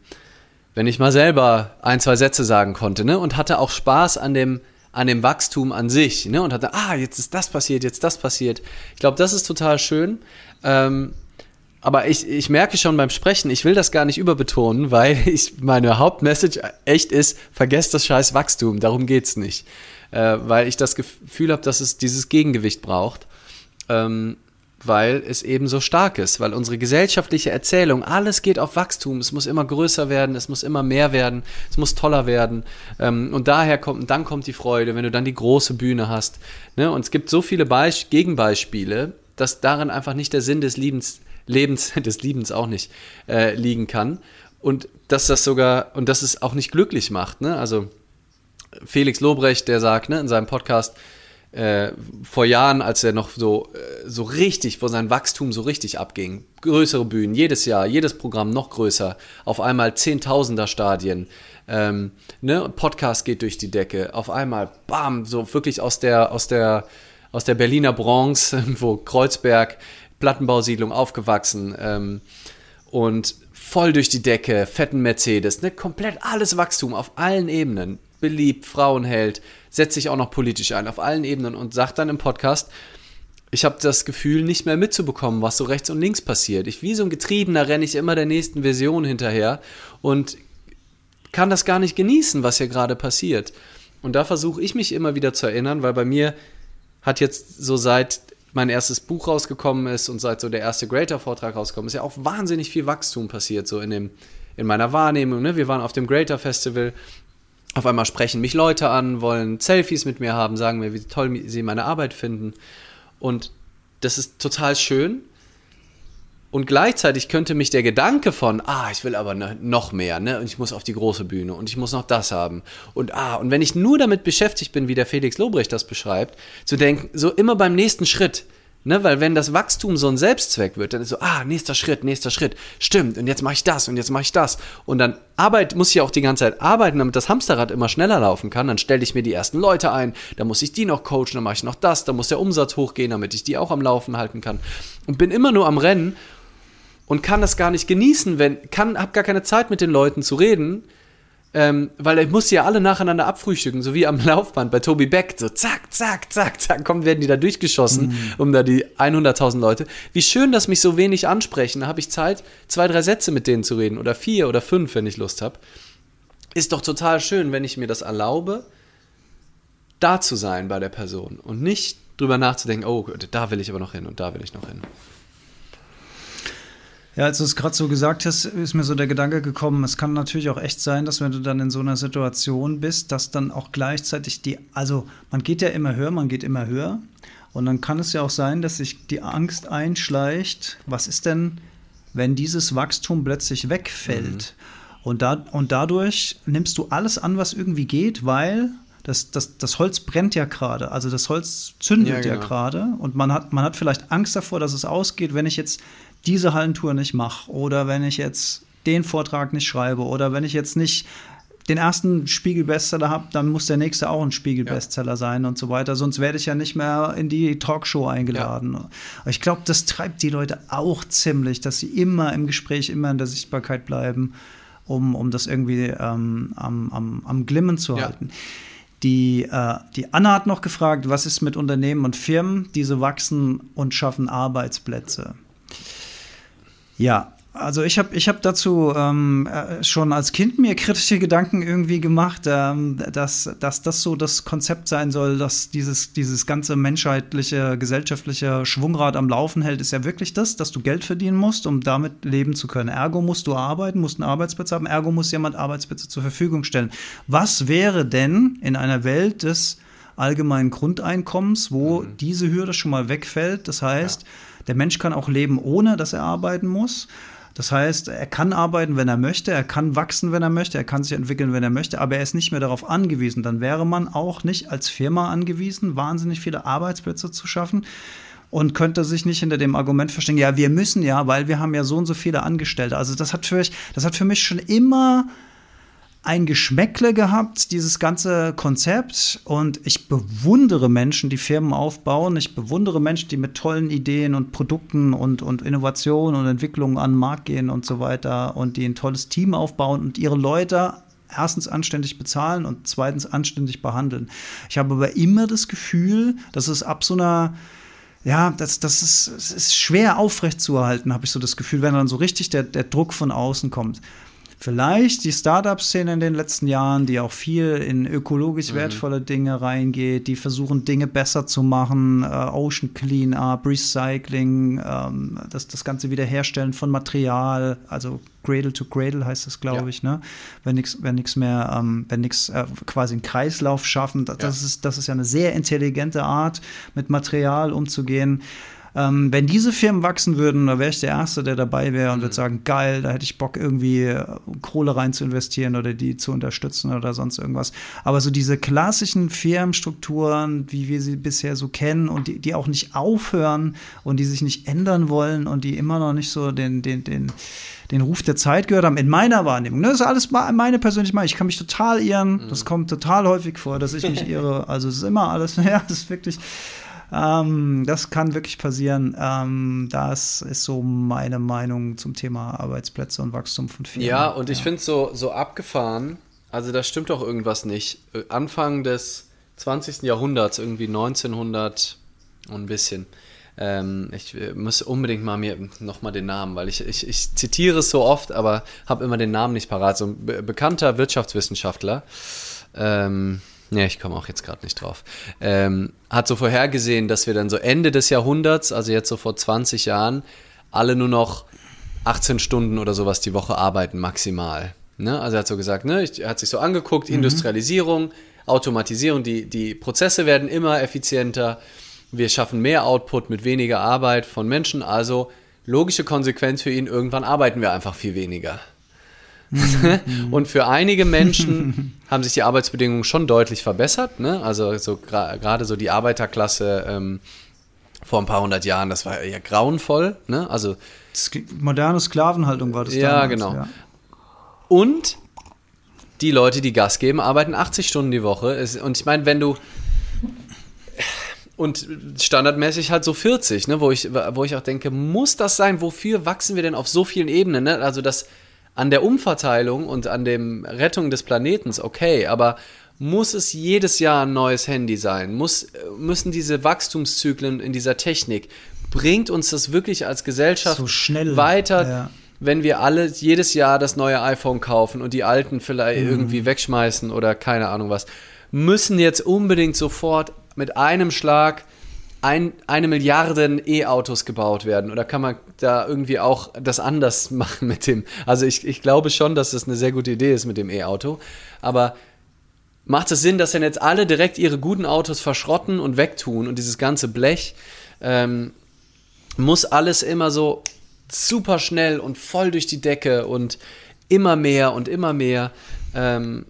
[SPEAKER 1] wenn ich mal selber ein, zwei Sätze sagen konnte, ne? Und hatte auch Spaß an dem, an dem Wachstum an sich, ne? Und hatte, ah, jetzt ist das passiert, jetzt das passiert. Ich glaube, das ist total schön. Ähm, aber ich, ich merke schon beim Sprechen, ich will das gar nicht überbetonen, weil ich meine Hauptmessage echt ist, vergesst das scheiß Wachstum, darum geht's nicht. Äh, weil ich das Gefühl habe, dass es dieses Gegengewicht braucht. Ähm, weil es eben so stark ist, weil unsere gesellschaftliche Erzählung, alles geht auf Wachstum, es muss immer größer werden, es muss immer mehr werden, es muss toller werden ähm, und daher kommt, dann kommt die Freude, wenn du dann die große Bühne hast. Ne? Und es gibt so viele Beisp Gegenbeispiele, dass darin einfach nicht der Sinn des Lebens, Lebens des Liebens auch nicht äh, liegen kann und dass das sogar und dass es auch nicht glücklich macht. Ne? Also Felix Lobrecht, der sagt ne, in seinem Podcast, äh, vor Jahren, als er noch so, äh, so richtig, wo sein Wachstum so richtig abging, größere Bühnen, jedes Jahr, jedes Programm noch größer, auf einmal Zehntausender Stadien, ähm, ne, Podcast geht durch die Decke, auf einmal, bam, so wirklich aus der, aus der, aus der Berliner Bronx, wo Kreuzberg, Plattenbausiedlung aufgewachsen ähm, und voll durch die Decke, fetten Mercedes, ne, komplett alles Wachstum auf allen Ebenen, beliebt, Frauenheld, setzt sich auch noch politisch ein auf allen Ebenen und sagt dann im Podcast, ich habe das Gefühl, nicht mehr mitzubekommen, was so rechts und links passiert. Ich wie so ein Getriebener renne ich immer der nächsten Version hinterher und kann das gar nicht genießen, was hier gerade passiert. Und da versuche ich mich immer wieder zu erinnern, weil bei mir hat jetzt so seit mein erstes Buch rausgekommen ist und seit so der erste Greater-Vortrag rausgekommen ist, ja auch wahnsinnig viel Wachstum passiert, so in, dem, in meiner Wahrnehmung. Ne? Wir waren auf dem Greater Festival auf einmal sprechen mich Leute an, wollen Selfies mit mir haben, sagen mir, wie toll sie meine Arbeit finden. Und das ist total schön. Und gleichzeitig könnte mich der Gedanke von, ah, ich will aber noch mehr, ne? Und ich muss auf die große Bühne und ich muss noch das haben. Und ah, und wenn ich nur damit beschäftigt bin, wie der Felix Lobrecht das beschreibt, zu denken, so immer beim nächsten Schritt, Ne, weil wenn das Wachstum so ein Selbstzweck wird, dann ist so, ah, nächster Schritt, nächster Schritt, stimmt, und jetzt mache ich das und jetzt mache ich das. Und dann Arbeit, muss ich auch die ganze Zeit arbeiten, damit das Hamsterrad immer schneller laufen kann. Dann stelle ich mir die ersten Leute ein, dann muss ich die noch coachen, dann mache ich noch das, dann muss der Umsatz hochgehen, damit ich die auch am Laufen halten kann. Und bin immer nur am Rennen und kann das gar nicht genießen, wenn, kann, hab gar keine Zeit mit den Leuten zu reden, ähm, weil ich muss ja alle nacheinander abfrühstücken, so wie am Laufband bei Toby Beck, so zack, zack, zack, zack, kommen, werden die da durchgeschossen, mhm. um da die 100.000 Leute. Wie schön, dass mich so wenig ansprechen, da habe ich Zeit, zwei, drei Sätze mit denen zu reden oder vier oder fünf, wenn ich Lust habe. Ist doch total schön, wenn ich mir das erlaube, da zu sein bei der Person und nicht drüber nachzudenken, oh, da will ich aber noch hin und da will ich noch hin.
[SPEAKER 2] Ja, als du es gerade so gesagt hast, ist mir so der Gedanke gekommen, es kann natürlich auch echt sein, dass wenn du dann in so einer Situation bist, dass dann auch gleichzeitig die, also man geht ja immer höher, man geht immer höher. Und dann kann es ja auch sein, dass sich die Angst einschleicht, was ist denn, wenn dieses Wachstum plötzlich wegfällt? Mhm. Und, da, und dadurch nimmst du alles an, was irgendwie geht, weil das, das, das Holz brennt ja gerade, also das Holz zündet ja, genau. ja gerade und man hat, man hat vielleicht Angst davor, dass es ausgeht, wenn ich jetzt diese Hallentour nicht mache oder wenn ich jetzt den Vortrag nicht schreibe oder wenn ich jetzt nicht den ersten Spiegel-Bestseller habe, dann muss der nächste auch ein Spiegel-Bestseller ja. sein und so weiter. Sonst werde ich ja nicht mehr in die Talkshow eingeladen. Ja. Ich glaube, das treibt die Leute auch ziemlich, dass sie immer im Gespräch, immer in der Sichtbarkeit bleiben, um, um das irgendwie ähm, am, am, am Glimmen zu ja. halten. Die, äh, die Anna hat noch gefragt, was ist mit Unternehmen und Firmen, diese wachsen und schaffen Arbeitsplätze? Ja, also ich habe ich hab dazu ähm, äh, schon als Kind mir kritische Gedanken irgendwie gemacht, ähm, dass, dass das so das Konzept sein soll, dass dieses, dieses ganze menschheitliche, gesellschaftliche Schwungrad am Laufen hält, ist ja wirklich das, dass du Geld verdienen musst, um damit leben zu können. Ergo musst du arbeiten, musst einen Arbeitsplatz haben, ergo muss jemand Arbeitsplätze zur Verfügung stellen. Was wäre denn in einer Welt des allgemeinen Grundeinkommens, wo mhm. diese Hürde schon mal wegfällt? Das heißt, ja. Der Mensch kann auch leben, ohne dass er arbeiten muss. Das heißt, er kann arbeiten, wenn er möchte, er kann wachsen, wenn er möchte, er kann sich entwickeln, wenn er möchte, aber er ist nicht mehr darauf angewiesen. Dann wäre man auch nicht als Firma angewiesen, wahnsinnig viele Arbeitsplätze zu schaffen und könnte sich nicht hinter dem Argument verstehen, ja, wir müssen ja, weil wir haben ja so und so viele Angestellte. Also das hat für mich, das hat für mich schon immer ein Geschmäckle gehabt, dieses ganze Konzept. Und ich bewundere Menschen, die Firmen aufbauen. Ich bewundere Menschen, die mit tollen Ideen und Produkten und, und Innovationen und Entwicklungen an den Markt gehen und so weiter und die ein tolles Team aufbauen und ihre Leute erstens anständig bezahlen und zweitens anständig behandeln. Ich habe aber immer das Gefühl, dass es ab so einer ja, das, das ist, ist schwer aufrechtzuerhalten, habe ich so das Gefühl, wenn dann so richtig der, der Druck von außen kommt vielleicht die Startup-Szene in den letzten Jahren, die auch viel in ökologisch mhm. wertvolle Dinge reingeht, die versuchen, Dinge besser zu machen, äh, Ocean Cleanup, Recycling, ähm, das, das Ganze wiederherstellen von Material, also Cradle to Cradle heißt das, glaube ja. ich, ne? Wenn nichts wenn nix mehr, ähm, wenn nichts äh, quasi einen Kreislauf schaffen, das, ja. ist, das ist ja eine sehr intelligente Art, mit Material umzugehen. Ähm, wenn diese Firmen wachsen würden, da wäre ich der Erste, der dabei wäre und mhm. würde sagen, geil, da hätte ich Bock, irgendwie äh, Kohle rein zu investieren oder die zu unterstützen oder sonst irgendwas. Aber so diese klassischen Firmenstrukturen, wie wir sie bisher so kennen und die, die auch nicht aufhören und die sich nicht ändern wollen und die immer noch nicht so den, den, den, den Ruf der Zeit gehört haben, in meiner Wahrnehmung. Ne, das ist alles meine persönliche Meinung. Ich kann mich total irren. Das mhm. kommt total häufig vor, dass ich mich irre. Also es ist immer alles, ja, das ist wirklich. Ähm, das kann wirklich passieren. Ähm, das ist so meine Meinung zum Thema Arbeitsplätze und Wachstum von
[SPEAKER 1] Firmen. Ja, und ich finde es so, so abgefahren. Also da stimmt doch irgendwas nicht. Äh, Anfang des 20. Jahrhunderts, irgendwie 1900 und ein bisschen. Ähm, ich äh, muss unbedingt mal mir nochmal den Namen, weil ich, ich, ich zitiere es so oft, aber habe immer den Namen nicht parat. So ein be bekannter Wirtschaftswissenschaftler. Ähm, ja, ich komme auch jetzt gerade nicht drauf, ähm, hat so vorhergesehen, dass wir dann so Ende des Jahrhunderts, also jetzt so vor 20 Jahren, alle nur noch 18 Stunden oder sowas die Woche arbeiten, maximal. Ne? Also er hat so gesagt, ne, er hat sich so angeguckt, mhm. Industrialisierung, Automatisierung, die, die Prozesse werden immer effizienter, wir schaffen mehr Output mit weniger Arbeit von Menschen, also logische Konsequenz für ihn, irgendwann arbeiten wir einfach viel weniger. Mhm. und für einige Menschen haben sich die Arbeitsbedingungen schon deutlich verbessert. Ne? Also so gerade so die Arbeiterklasse ähm, vor ein paar hundert Jahren, das war ja grauenvoll. Ne? Also
[SPEAKER 2] moderne Sklavenhaltung war das.
[SPEAKER 1] Ja, damals, genau. Ja. Und die Leute, die Gas geben, arbeiten 80 Stunden die Woche. Und ich meine, wenn du und standardmäßig halt so 40, ne, wo ich, wo ich auch denke, muss das sein? Wofür wachsen wir denn auf so vielen Ebenen? Ne? Also das an der Umverteilung und an dem Rettung des Planetens, okay, aber muss es jedes Jahr ein neues Handy sein? Muss, müssen diese Wachstumszyklen in dieser Technik, bringt uns das wirklich als Gesellschaft
[SPEAKER 2] so schnell,
[SPEAKER 1] weiter, ja. wenn wir alle jedes Jahr das neue iPhone kaufen und die alten vielleicht mhm. irgendwie wegschmeißen oder keine Ahnung was? Müssen jetzt unbedingt sofort mit einem Schlag ein, eine Milliarde E-Autos gebaut werden? Oder kann man da irgendwie auch das anders machen mit dem? Also ich, ich glaube schon, dass das eine sehr gute Idee ist mit dem E-Auto. Aber macht es Sinn, dass dann jetzt alle direkt ihre guten Autos verschrotten und wegtun und dieses ganze Blech ähm, muss alles immer so super schnell und voll durch die Decke und immer mehr und immer mehr. Ähm,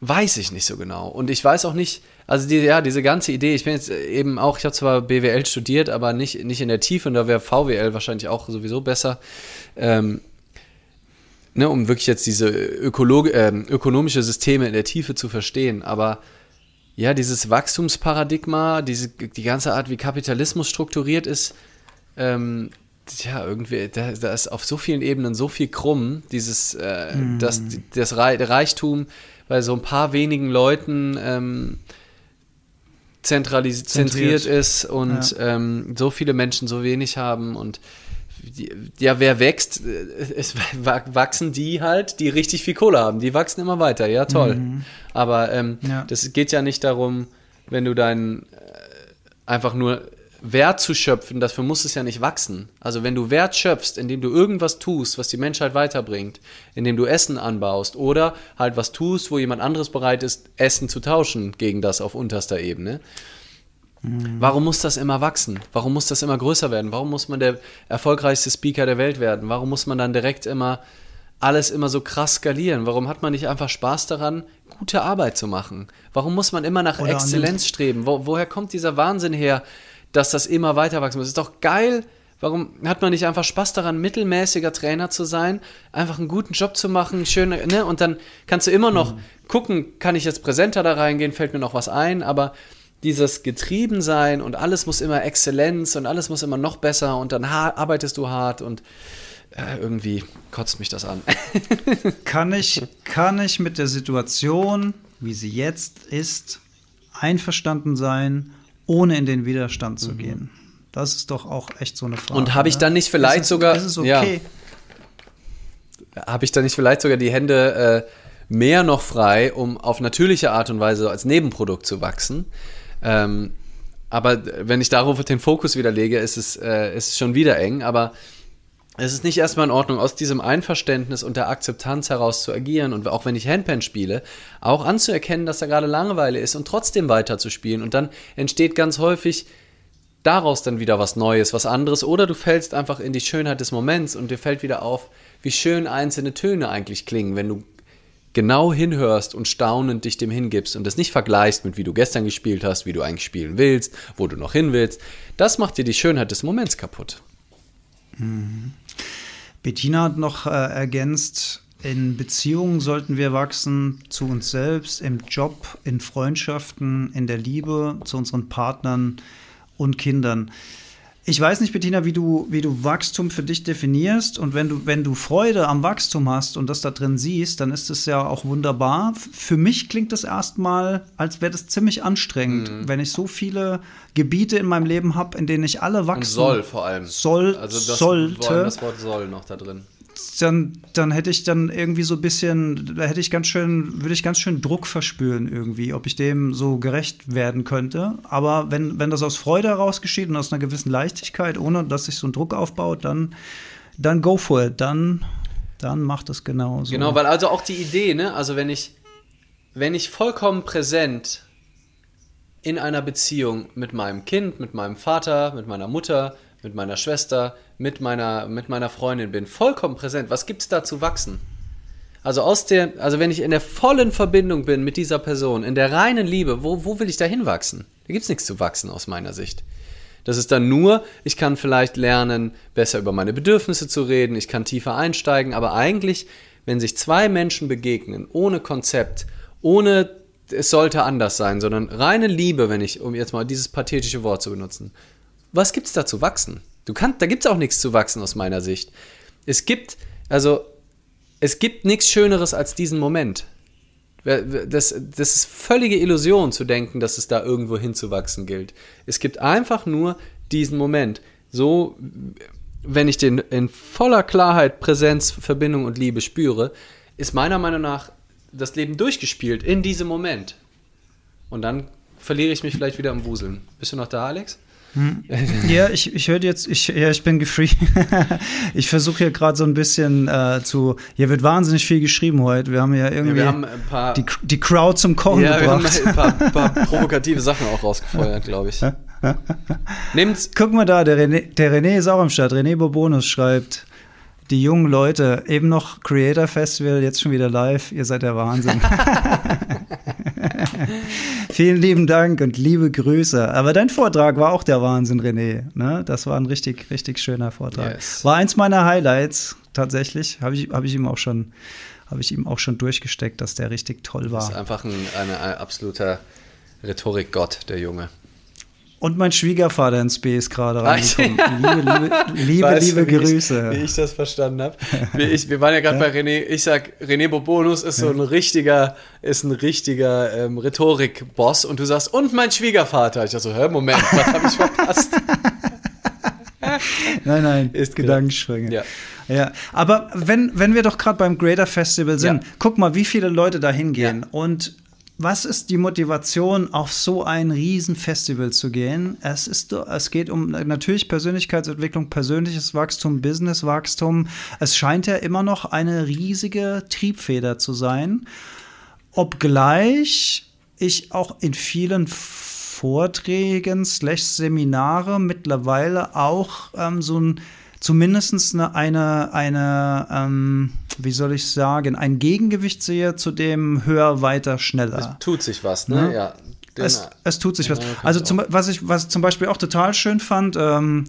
[SPEAKER 1] weiß ich nicht so genau. Und ich weiß auch nicht, also die, ja, diese ganze Idee, ich bin jetzt eben auch, ich habe zwar BWL studiert, aber nicht, nicht in der Tiefe und da wäre VWL wahrscheinlich auch sowieso besser. Ähm, ne, um wirklich jetzt diese Ökolog äh, ökonomische Systeme in der Tiefe zu verstehen. Aber ja, dieses Wachstumsparadigma, diese, die ganze Art, wie Kapitalismus strukturiert ist, ähm, ja, irgendwie, da, da, ist auf so vielen Ebenen so viel krumm, dieses, äh, mm. das, das Reichtum bei so ein paar wenigen Leuten ähm, zentralisiert zentriert ist und ja. ähm, so viele Menschen so wenig haben und ja, wer wächst, äh, es wachsen die halt, die richtig viel Kohle haben. Die wachsen immer weiter, ja, toll. Mhm. Aber ähm, ja. das geht ja nicht darum, wenn du dein äh, einfach nur Wert zu schöpfen, dafür muss es ja nicht wachsen. Also wenn du Wert schöpfst, indem du irgendwas tust, was die Menschheit weiterbringt, indem du Essen anbaust oder halt was tust, wo jemand anderes bereit ist, Essen zu tauschen gegen das auf unterster Ebene, Mhm. Warum muss das immer wachsen? Warum muss das immer größer werden? Warum muss man der erfolgreichste Speaker der Welt werden? Warum muss man dann direkt immer alles immer so krass skalieren? Warum hat man nicht einfach Spaß daran, gute Arbeit zu machen? Warum muss man immer nach Oder Exzellenz streben? Wo, woher kommt dieser Wahnsinn her, dass das immer weiter wachsen muss? Ist doch geil. Warum hat man nicht einfach Spaß daran, mittelmäßiger Trainer zu sein, einfach einen guten Job zu machen, schön, ne? Und dann kannst du immer noch mhm. gucken, kann ich jetzt präsenter da reingehen, fällt mir noch was ein, aber dieses Getriebensein und alles muss immer Exzellenz und alles muss immer noch besser und dann arbeitest du hart und äh, irgendwie kotzt mich das an.
[SPEAKER 2] kann, ich, kann ich mit der Situation, wie sie jetzt ist, einverstanden sein, ohne in den Widerstand zu mhm. gehen? Das ist doch auch echt so eine Frage.
[SPEAKER 1] Und habe ich dann nicht vielleicht es, sogar.
[SPEAKER 2] Okay?
[SPEAKER 1] Ja, habe ich dann nicht vielleicht sogar die Hände äh, mehr noch frei, um auf natürliche Art und Weise als Nebenprodukt zu wachsen? Ähm, aber wenn ich darauf den Fokus wieder lege, ist es, äh, ist es schon wieder eng. Aber es ist nicht erstmal in Ordnung, aus diesem Einverständnis und der Akzeptanz heraus zu agieren und auch wenn ich Handpan spiele, auch anzuerkennen, dass da gerade Langeweile ist und trotzdem weiter zu spielen. Und dann entsteht ganz häufig daraus dann wieder was Neues, was anderes. Oder du fällst einfach in die Schönheit des Moments und dir fällt wieder auf, wie schön einzelne Töne eigentlich klingen, wenn du genau hinhörst und staunend dich dem hingibst und das nicht vergleichst mit wie du gestern gespielt hast, wie du eigentlich spielen willst, wo du noch hin willst, das macht dir die Schönheit des Moments kaputt.
[SPEAKER 2] Mhm. Bettina hat noch äh, ergänzt, in Beziehungen sollten wir wachsen, zu uns selbst, im Job, in Freundschaften, in der Liebe, zu unseren Partnern und Kindern. Ich weiß nicht, Bettina, wie du, wie du Wachstum für dich definierst. Und wenn du, wenn du Freude am Wachstum hast und das da drin siehst, dann ist es ja auch wunderbar. Für mich klingt das erstmal, als wäre das ziemlich anstrengend, mhm. wenn ich so viele Gebiete in meinem Leben habe, in denen ich alle wachsen
[SPEAKER 1] und soll vor allem.
[SPEAKER 2] Soll,
[SPEAKER 1] also das
[SPEAKER 2] sollte.
[SPEAKER 1] Wollen, das Wort soll noch da drin
[SPEAKER 2] dann, dann hätte ich dann irgendwie so ein bisschen, da hätte ich ganz schön, würde ich ganz schön Druck verspüren irgendwie, ob ich dem so gerecht werden könnte. Aber wenn, wenn das aus Freude heraus geschieht und aus einer gewissen Leichtigkeit, ohne dass sich so ein Druck aufbaut, dann, dann go for it, dann, dann macht es genau so.
[SPEAKER 1] Genau, weil also auch die Idee, ne, also wenn ich, wenn ich vollkommen präsent in einer Beziehung mit meinem Kind, mit meinem Vater, mit meiner Mutter, mit meiner Schwester, mit meiner, mit meiner Freundin bin, vollkommen präsent, was gibt es da zu wachsen? Also aus der, also wenn ich in der vollen Verbindung bin mit dieser Person, in der reinen Liebe, wo, wo will ich da hinwachsen? Da gibt es nichts zu wachsen aus meiner Sicht. Das ist dann nur, ich kann vielleicht lernen, besser über meine Bedürfnisse zu reden, ich kann tiefer einsteigen, aber eigentlich, wenn sich zwei Menschen begegnen, ohne Konzept, ohne es sollte anders sein, sondern reine Liebe, wenn ich, um jetzt mal dieses pathetische Wort zu benutzen, was gibt es da zu wachsen? Du kannst, da gibt es auch nichts zu wachsen aus meiner Sicht. Es gibt, also, es gibt nichts Schöneres als diesen Moment. Das, das ist völlige Illusion zu denken, dass es da irgendwo hinzuwachsen gilt. Es gibt einfach nur diesen Moment. So, wenn ich den in voller Klarheit, Präsenz, Verbindung und Liebe spüre, ist meiner Meinung nach das Leben durchgespielt in diesem Moment. Und dann verliere ich mich vielleicht wieder im Wuseln. Bist du noch da, Alex?
[SPEAKER 2] Hm. Ja, ich, ich höre jetzt, ich, ja, ich bin gefree. ich versuche hier gerade so ein bisschen äh, zu. Hier wird wahnsinnig viel geschrieben heute. Wir haben ja irgendwie
[SPEAKER 1] ja, haben paar,
[SPEAKER 2] die, die Crowd zum Kochen ja, gebracht.
[SPEAKER 1] Wir haben ein paar, paar provokative Sachen auch rausgefeuert, glaube ich.
[SPEAKER 2] Nehmt's. Guck mal da, der René, der René ist auch am Start. René Bobonus schreibt. Die jungen Leute, eben noch Creator Festival, jetzt schon wieder live, ihr seid der Wahnsinn. Vielen lieben Dank und liebe Grüße. Aber dein Vortrag war auch der Wahnsinn, René. Ne? Das war ein richtig, richtig schöner Vortrag. Yes. War eins meiner Highlights tatsächlich. Habe ich, hab ich ihm auch schon habe ich ihm auch schon durchgesteckt, dass der richtig toll war. Das
[SPEAKER 1] ist einfach ein, eine, ein absoluter Rhetorikgott, der Junge.
[SPEAKER 2] Und mein Schwiegervater ins B ist gerade reingekommen. liebe, liebe, liebe, weißt liebe du, Grüße.
[SPEAKER 1] Ich, wie ich das verstanden habe. Wir, wir, waren ja gerade ja. bei René. Ich sag, René Bobonus ist so ein richtiger, ist ein richtiger ähm, Rhetorik-Boss. Und du sagst, und mein Schwiegervater. Ich dachte so, hör, Moment, was habe ich verpasst?
[SPEAKER 2] nein, nein, ist Gedankensprünge. Ja. Ja, aber wenn, wenn wir doch gerade beim Greater Festival sind, ja. guck mal, wie viele Leute da hingehen. Ja. Und was ist die Motivation, auf so ein Riesenfestival zu gehen? Es, ist, es geht um natürlich Persönlichkeitsentwicklung, persönliches Wachstum, Businesswachstum. Es scheint ja immer noch eine riesige Triebfeder zu sein. Obgleich ich auch in vielen Vorträgen, slash Seminare mittlerweile auch ähm, so ein zumindest eine, eine, eine ähm, wie soll ich sagen, ein Gegengewicht sehe zu dem höher, weiter, schneller. Es
[SPEAKER 1] tut sich was, ne? Ja.
[SPEAKER 2] Es, es, tut sich was. Also zum, was ich was zum Beispiel auch total schön fand, ähm,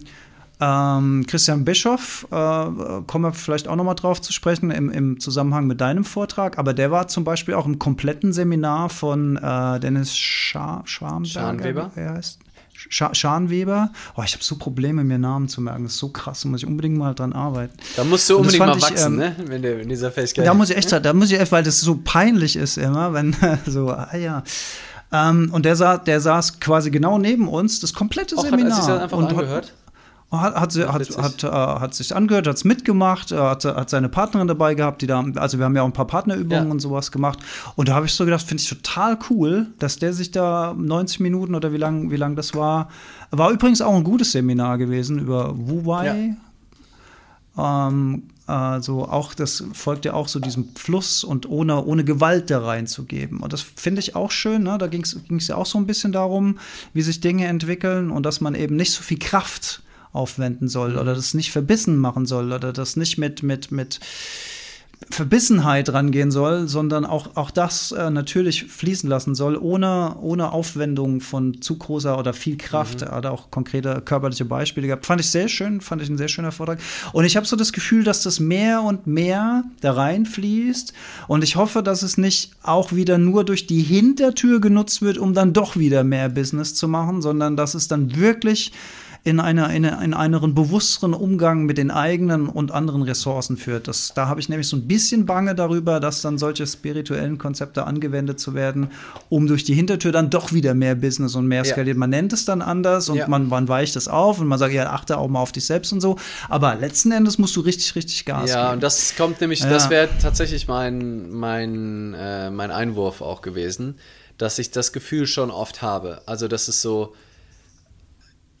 [SPEAKER 2] ähm, Christian Bischoff, äh, kommen wir vielleicht auch nochmal drauf zu sprechen im, im, Zusammenhang mit deinem Vortrag, aber der war zum Beispiel auch im kompletten Seminar von äh, Dennis Scha Schwarmberger,
[SPEAKER 1] Scharnweber.
[SPEAKER 2] Er heißt. Scha Scharnweber. Oh, ich habe so Probleme, mir Namen zu merken. Das ist so krass, da muss ich unbedingt mal dran arbeiten.
[SPEAKER 1] Da musst du unbedingt mal ich, wachsen, ähm, ne? Wenn du in dieser Fähigkeit.
[SPEAKER 2] Da muss ich echt, da muss ich echt, weil das so peinlich ist immer, wenn so, ah ja. Ähm, und der, sa der saß quasi genau neben uns, das komplette Auch Seminar. Hat er sich das
[SPEAKER 1] einfach und angehört?
[SPEAKER 2] Hat, hat, sie, hat, hat, äh, hat sich angehört, hat es mitgemacht, äh, hat, hat seine Partnerin dabei gehabt, die da, also wir haben ja auch ein paar Partnerübungen ja. und sowas gemacht. Und da habe ich so gedacht, finde ich total cool, dass der sich da 90 Minuten oder wie lang, wie lang das war. War übrigens auch ein gutes Seminar gewesen über Wu Wei. Ja. Ähm, also auch das folgt ja auch so diesem Fluss und ohne, ohne Gewalt da reinzugeben. Und das finde ich auch schön. Ne? Da ging es ja auch so ein bisschen darum, wie sich Dinge entwickeln und dass man eben nicht so viel Kraft aufwenden soll oder das nicht verbissen machen soll oder das nicht mit, mit, mit Verbissenheit rangehen soll, sondern auch, auch das äh, natürlich fließen lassen soll, ohne, ohne Aufwendung von zu großer oder viel Kraft. Mhm. Er hat auch konkrete körperliche Beispiele gehabt. Fand ich sehr schön, fand ich ein sehr schöner Vortrag. Und ich habe so das Gefühl, dass das mehr und mehr da reinfließt. Und ich hoffe, dass es nicht auch wieder nur durch die Hintertür genutzt wird, um dann doch wieder mehr Business zu machen, sondern dass es dann wirklich in, eine, in, in einen bewussteren Umgang mit den eigenen und anderen Ressourcen führt. Das, da habe ich nämlich so ein bisschen Bange darüber, dass dann solche spirituellen Konzepte angewendet zu werden, um durch die Hintertür dann doch wieder mehr Business und mehr skaliert. Ja. Man nennt es dann anders und ja. man, man weicht es auf und man sagt, ja, achte auch mal auf dich selbst und so. Aber letzten Endes musst du richtig, richtig Gas
[SPEAKER 1] Ja, geben. und das kommt nämlich, ja. das wäre tatsächlich mein, mein, äh, mein Einwurf auch gewesen, dass ich das Gefühl schon oft habe. Also, das ist so,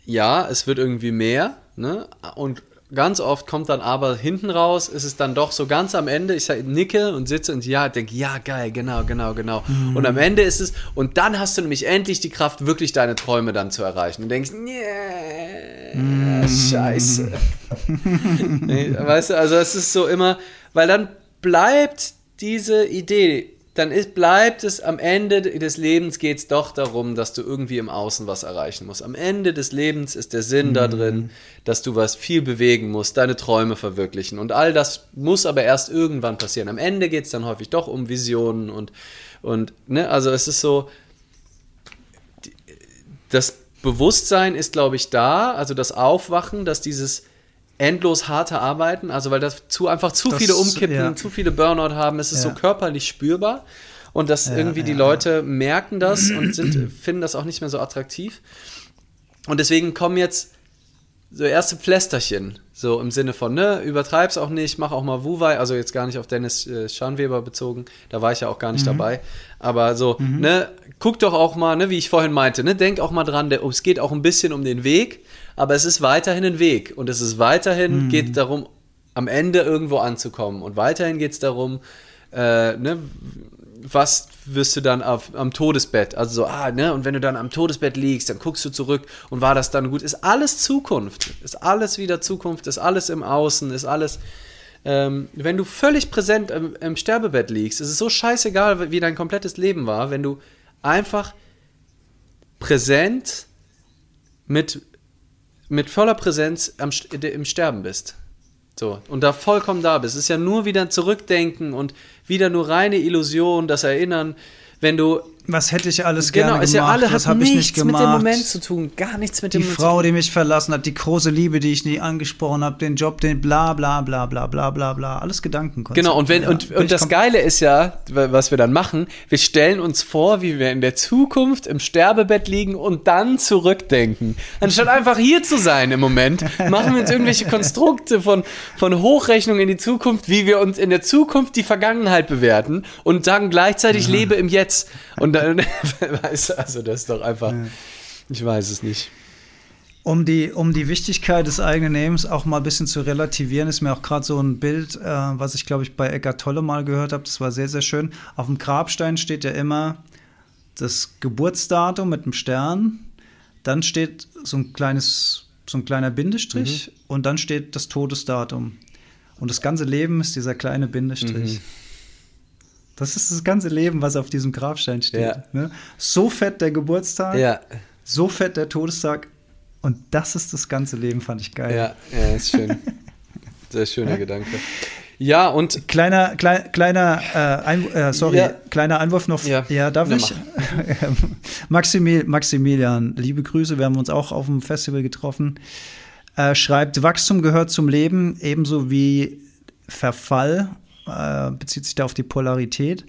[SPEAKER 1] ja, es wird irgendwie mehr, ne? Und ganz oft kommt dann aber hinten raus, ist es dann doch so ganz am Ende, ich sag, nicke und sitze und ja, denke, ja, geil, genau, genau, genau. Mhm. Und am Ende ist es, und dann hast du nämlich endlich die Kraft, wirklich deine Träume dann zu erreichen. Und denkst, nee, mhm. scheiße. nee, weißt du, also es ist so immer, weil dann bleibt diese Idee, dann ist, bleibt es am Ende des Lebens geht es doch darum, dass du irgendwie im Außen was erreichen musst. Am Ende des Lebens ist der Sinn mhm. da drin, dass du was viel bewegen musst, deine Träume verwirklichen. Und all das muss aber erst irgendwann passieren. Am Ende geht es dann häufig doch um Visionen und, und ne, also es ist so, das Bewusstsein ist, glaube ich, da, also das Aufwachen, dass dieses endlos harte Arbeiten, also weil das zu einfach zu das, viele umkippen, ja. zu viele Burnout haben, es ist ja. so körperlich spürbar und dass ja, irgendwie die Leute merken das und sind, finden das auch nicht mehr so attraktiv. Und deswegen kommen jetzt so erste Pflästerchen, so im Sinne von, ne, übertreib's auch nicht, mach auch mal Wuwei, also jetzt gar nicht auf Dennis äh, Scharnweber bezogen, da war ich ja auch gar nicht mhm. dabei, aber so, mhm. ne, guck doch auch mal, ne, wie ich vorhin meinte, ne, denk auch mal dran, der, es geht auch ein bisschen um den Weg, aber es ist weiterhin ein Weg und es ist weiterhin, mhm. geht darum, am Ende irgendwo anzukommen und weiterhin geht es darum, äh, ne, was wirst du dann auf, am Todesbett? Also so, ah, ne, und wenn du dann am Todesbett liegst, dann guckst du zurück und war das dann gut? Ist alles Zukunft, ist alles wieder Zukunft, ist alles im Außen, ist alles. Ähm, wenn du völlig präsent im, im Sterbebett liegst, ist es so scheißegal, wie dein komplettes Leben war, wenn du einfach präsent mit, mit voller Präsenz am, im Sterben bist. So, und da vollkommen da bist. Es ist ja nur wieder ein Zurückdenken und wieder nur reine Illusion, das Erinnern. Wenn du
[SPEAKER 2] was hätte ich alles genau, gerne gemacht? Ja alle, was habe ich nicht gemacht?
[SPEAKER 1] mit dem Moment zu tun, gar nichts mit
[SPEAKER 2] dem Die Frau, die mich verlassen hat, die große Liebe, die ich nie angesprochen habe, den Job, den bla bla bla bla bla bla bla, alles Gedanken.
[SPEAKER 1] Genau, und wenn ja, und, und das Geile ist ja, was wir dann machen, wir stellen uns vor, wie wir in der Zukunft im Sterbebett liegen und dann zurückdenken. Anstatt einfach hier zu sein im Moment, machen wir uns irgendwelche Konstrukte von, von Hochrechnung in die Zukunft, wie wir uns in der Zukunft die Vergangenheit bewerten und sagen gleichzeitig, mhm. lebe im Jetzt. Und also das ist doch einfach, ja. ich weiß es nicht.
[SPEAKER 2] Um die, um die Wichtigkeit des eigenen Lebens auch mal ein bisschen zu relativieren, ist mir auch gerade so ein Bild, äh, was ich glaube ich bei Eckart Tolle mal gehört habe, das war sehr, sehr schön. Auf dem Grabstein steht ja immer das Geburtsdatum mit einem Stern, dann steht so ein kleines, so ein kleiner Bindestrich mhm. und dann steht das Todesdatum. Und das ganze Leben ist dieser kleine Bindestrich. Mhm. Das ist das ganze Leben, was auf diesem Grabstein steht. Ja. Ne? So fett der Geburtstag, ja. so fett der Todestag und das ist das ganze Leben, fand ich geil.
[SPEAKER 1] Ja, ja ist schön. Sehr schöner Gedanke. Ja, und.
[SPEAKER 2] Kleiner, klein, kleiner, äh, ein, äh, sorry, ja. kleiner Einwurf noch. Ja, ja darf ich? Maximil, Maximilian, liebe Grüße, wir haben uns auch auf dem Festival getroffen. Äh, schreibt, Wachstum gehört zum Leben, ebenso wie Verfall äh, bezieht sich da auf die Polarität.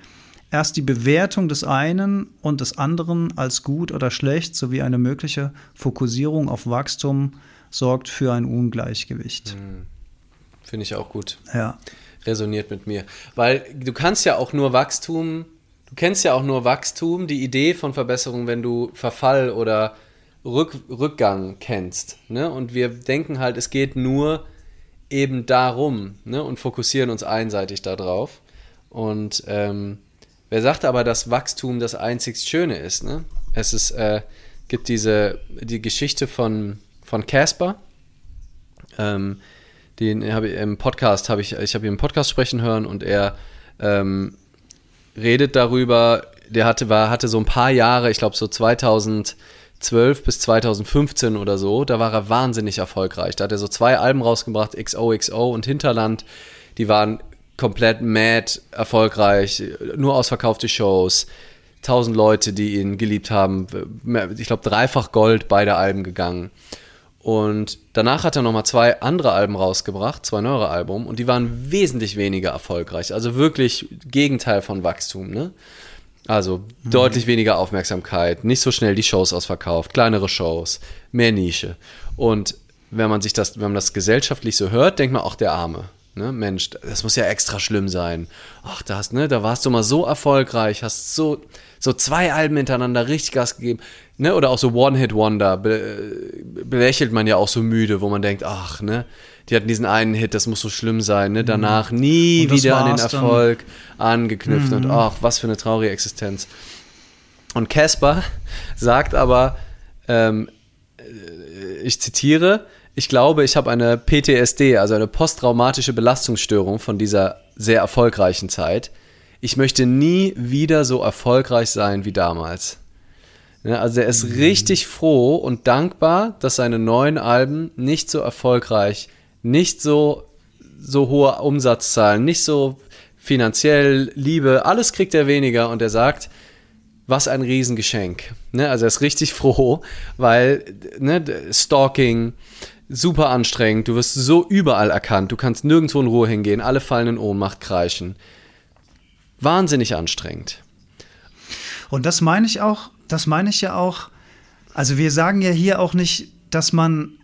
[SPEAKER 2] Erst die Bewertung des einen und des anderen als gut oder schlecht sowie eine mögliche Fokussierung auf Wachstum sorgt für ein Ungleichgewicht. Hm.
[SPEAKER 1] Finde ich auch gut.
[SPEAKER 2] Ja.
[SPEAKER 1] Resoniert mit mir. Weil du kannst ja auch nur Wachstum, du kennst ja auch nur Wachstum, die Idee von Verbesserung, wenn du Verfall oder Rück, Rückgang kennst. Ne? Und wir denken halt, es geht nur eben darum ne, und fokussieren uns einseitig darauf. Und ähm, wer sagt aber, dass Wachstum das einzig Schöne ist? Ne? Es ist, äh, gibt diese die Geschichte von von Casper. Ähm, den habe ich im Podcast habe ich ich habe ihn im Podcast sprechen hören und er ähm, redet darüber. Der hatte war hatte so ein paar Jahre, ich glaube so 2000 2012 bis 2015 oder so, da war er wahnsinnig erfolgreich. Da hat er so zwei Alben rausgebracht, XOXO und Hinterland. Die waren komplett mad erfolgreich, nur ausverkaufte Shows, tausend Leute, die ihn geliebt haben. Ich glaube, dreifach Gold beide Alben gegangen. Und danach hat er nochmal zwei andere Alben rausgebracht, zwei neuere Alben, und die waren wesentlich weniger erfolgreich. Also wirklich Gegenteil von Wachstum, ne? Also mhm. deutlich weniger Aufmerksamkeit, nicht so schnell die Shows ausverkauft, kleinere Shows, mehr Nische. Und wenn man sich das, wenn man das gesellschaftlich so hört, denkt man auch der Arme. Ne? Mensch, das muss ja extra schlimm sein. Ach, da, hast, ne, da warst du mal so erfolgreich, hast so, so zwei Alben hintereinander richtig Gas gegeben. Ne? Oder auch so One-Hit-Wonder be, belächelt man ja auch so müde, wo man denkt, ach, ne, die hatten diesen einen Hit, das muss so schlimm sein, ne? Danach mhm. nie wieder an den Erfolg dann. angeknüpft mhm. und ach, was für eine traurige Existenz. Und Casper sagt aber, ähm, äh, ich zitiere, ich glaube, ich habe eine PTSD, also eine posttraumatische Belastungsstörung von dieser sehr erfolgreichen Zeit. Ich möchte nie wieder so erfolgreich sein wie damals. Ja, also er ist mhm. richtig froh und dankbar, dass seine neuen Alben nicht so erfolgreich sind nicht so, so hohe Umsatzzahlen, nicht so finanziell, Liebe, alles kriegt er weniger und er sagt, was ein Riesengeschenk. Ne? Also er ist richtig froh, weil ne, Stalking, super anstrengend, du wirst so überall erkannt, du kannst nirgendwo in Ruhe hingehen, alle fallen in Ohnmacht, kreischen. Wahnsinnig anstrengend.
[SPEAKER 2] Und das meine ich auch, das meine ich ja auch, also wir sagen ja hier auch nicht, dass man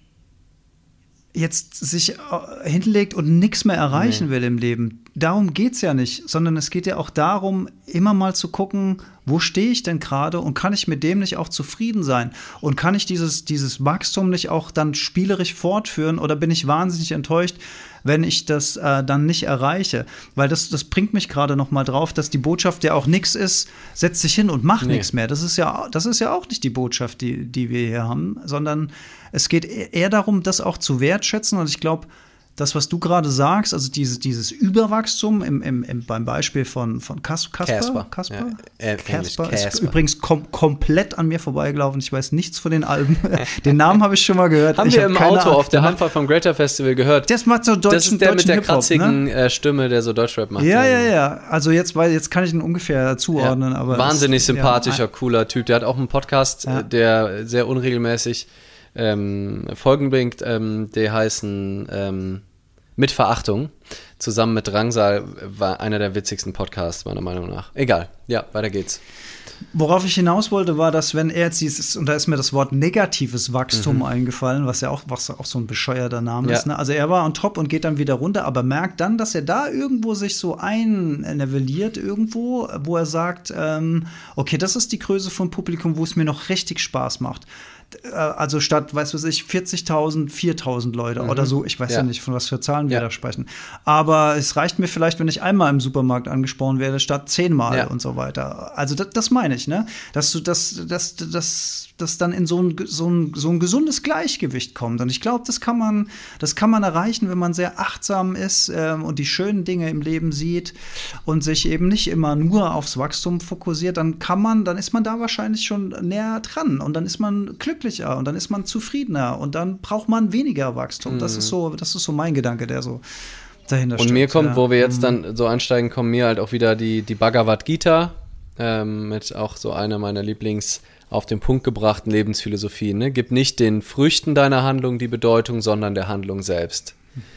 [SPEAKER 2] jetzt sich äh, hinlegt und nichts mehr erreichen nee. will im Leben. Darum geht es ja nicht, sondern es geht ja auch darum, immer mal zu gucken, wo stehe ich denn gerade und kann ich mit dem nicht auch zufrieden sein? Und kann ich dieses, dieses Wachstum nicht auch dann spielerisch fortführen oder bin ich wahnsinnig enttäuscht, wenn ich das äh, dann nicht erreiche. Weil das, das bringt mich gerade noch mal drauf, dass die Botschaft ja auch nichts ist, setz dich hin und mach nee. nichts mehr. Das ist, ja, das ist ja auch nicht die Botschaft, die, die wir hier haben, sondern es geht e-, eher darum, das auch zu wertschätzen. Und ich glaube, das, was du gerade sagst, also diese, dieses Überwachstum im, im, im, beim Beispiel von, von Kas Kasper, Kasper, ja, äh, Kasper ist übrigens kom komplett an mir vorbeigelaufen. Ich weiß nichts von den Alben. den Namen habe ich schon mal gehört.
[SPEAKER 1] Haben
[SPEAKER 2] ich
[SPEAKER 1] wir hab im Auto auf der Handfahrt vom Greater Festival gehört.
[SPEAKER 2] Das macht so deutschen, Das
[SPEAKER 1] ist der mit der kratzigen ne? Stimme, der so Deutschrap macht.
[SPEAKER 2] Ja, ja, ja. Also jetzt, weil jetzt kann ich ihn ungefähr zuordnen. Ja. aber
[SPEAKER 1] Wahnsinnig sympathischer, ja, cooler Typ. Der hat auch einen Podcast, der sehr unregelmäßig ähm, Folgen bringt, ähm, die heißen ähm, Mit Verachtung. Zusammen mit Drangsal war einer der witzigsten Podcasts, meiner Meinung nach. Egal, ja, weiter geht's.
[SPEAKER 2] Worauf ich hinaus wollte, war, dass wenn er jetzt dieses, und da ist mir das Wort negatives Wachstum mhm. eingefallen, was ja auch, was auch so ein bescheuerter Name ja. ist. Ne? Also er war on top und geht dann wieder runter, aber merkt dann, dass er da irgendwo sich so einnivelliert irgendwo, wo er sagt, ähm, okay, das ist die Größe vom Publikum, wo es mir noch richtig Spaß macht. Äh, also statt, weißt du ich, 40.000, 4.000 Leute mhm. oder so. Ich weiß ja. ja. nicht, von was für Zahlen wir ja. da sprechen. Aber es reicht mir vielleicht, wenn ich einmal im Supermarkt angesprochen werde, statt zehnmal ja. und so weiter. Also das, das meine ich, ne? Dass du das, das, das, das dann in so ein, so ein, so ein gesundes Gleichgewicht kommt. Und ich glaube, das kann man, das kann man erreichen, wenn man sehr achtsam ist ähm, und die schönen Dinge im Leben sieht und sich eben nicht immer nur aufs Wachstum fokussiert, dann kann man, dann ist man da wahrscheinlich schon näher dran und dann ist man glücklicher und dann ist man zufriedener und dann braucht man weniger Wachstum. Mhm. Das ist so, das ist so mein Gedanke, der so dahinter
[SPEAKER 1] steht. Und mir kommt, ja. wo wir jetzt mhm. dann so einsteigen, kommen mir halt auch wieder die, die Bhagavad Gita ähm, mit auch so einer meiner Lieblings- auf den Punkt gebrachten Lebensphilosophie. Ne? Gib nicht den Früchten deiner Handlung die Bedeutung, sondern der Handlung selbst.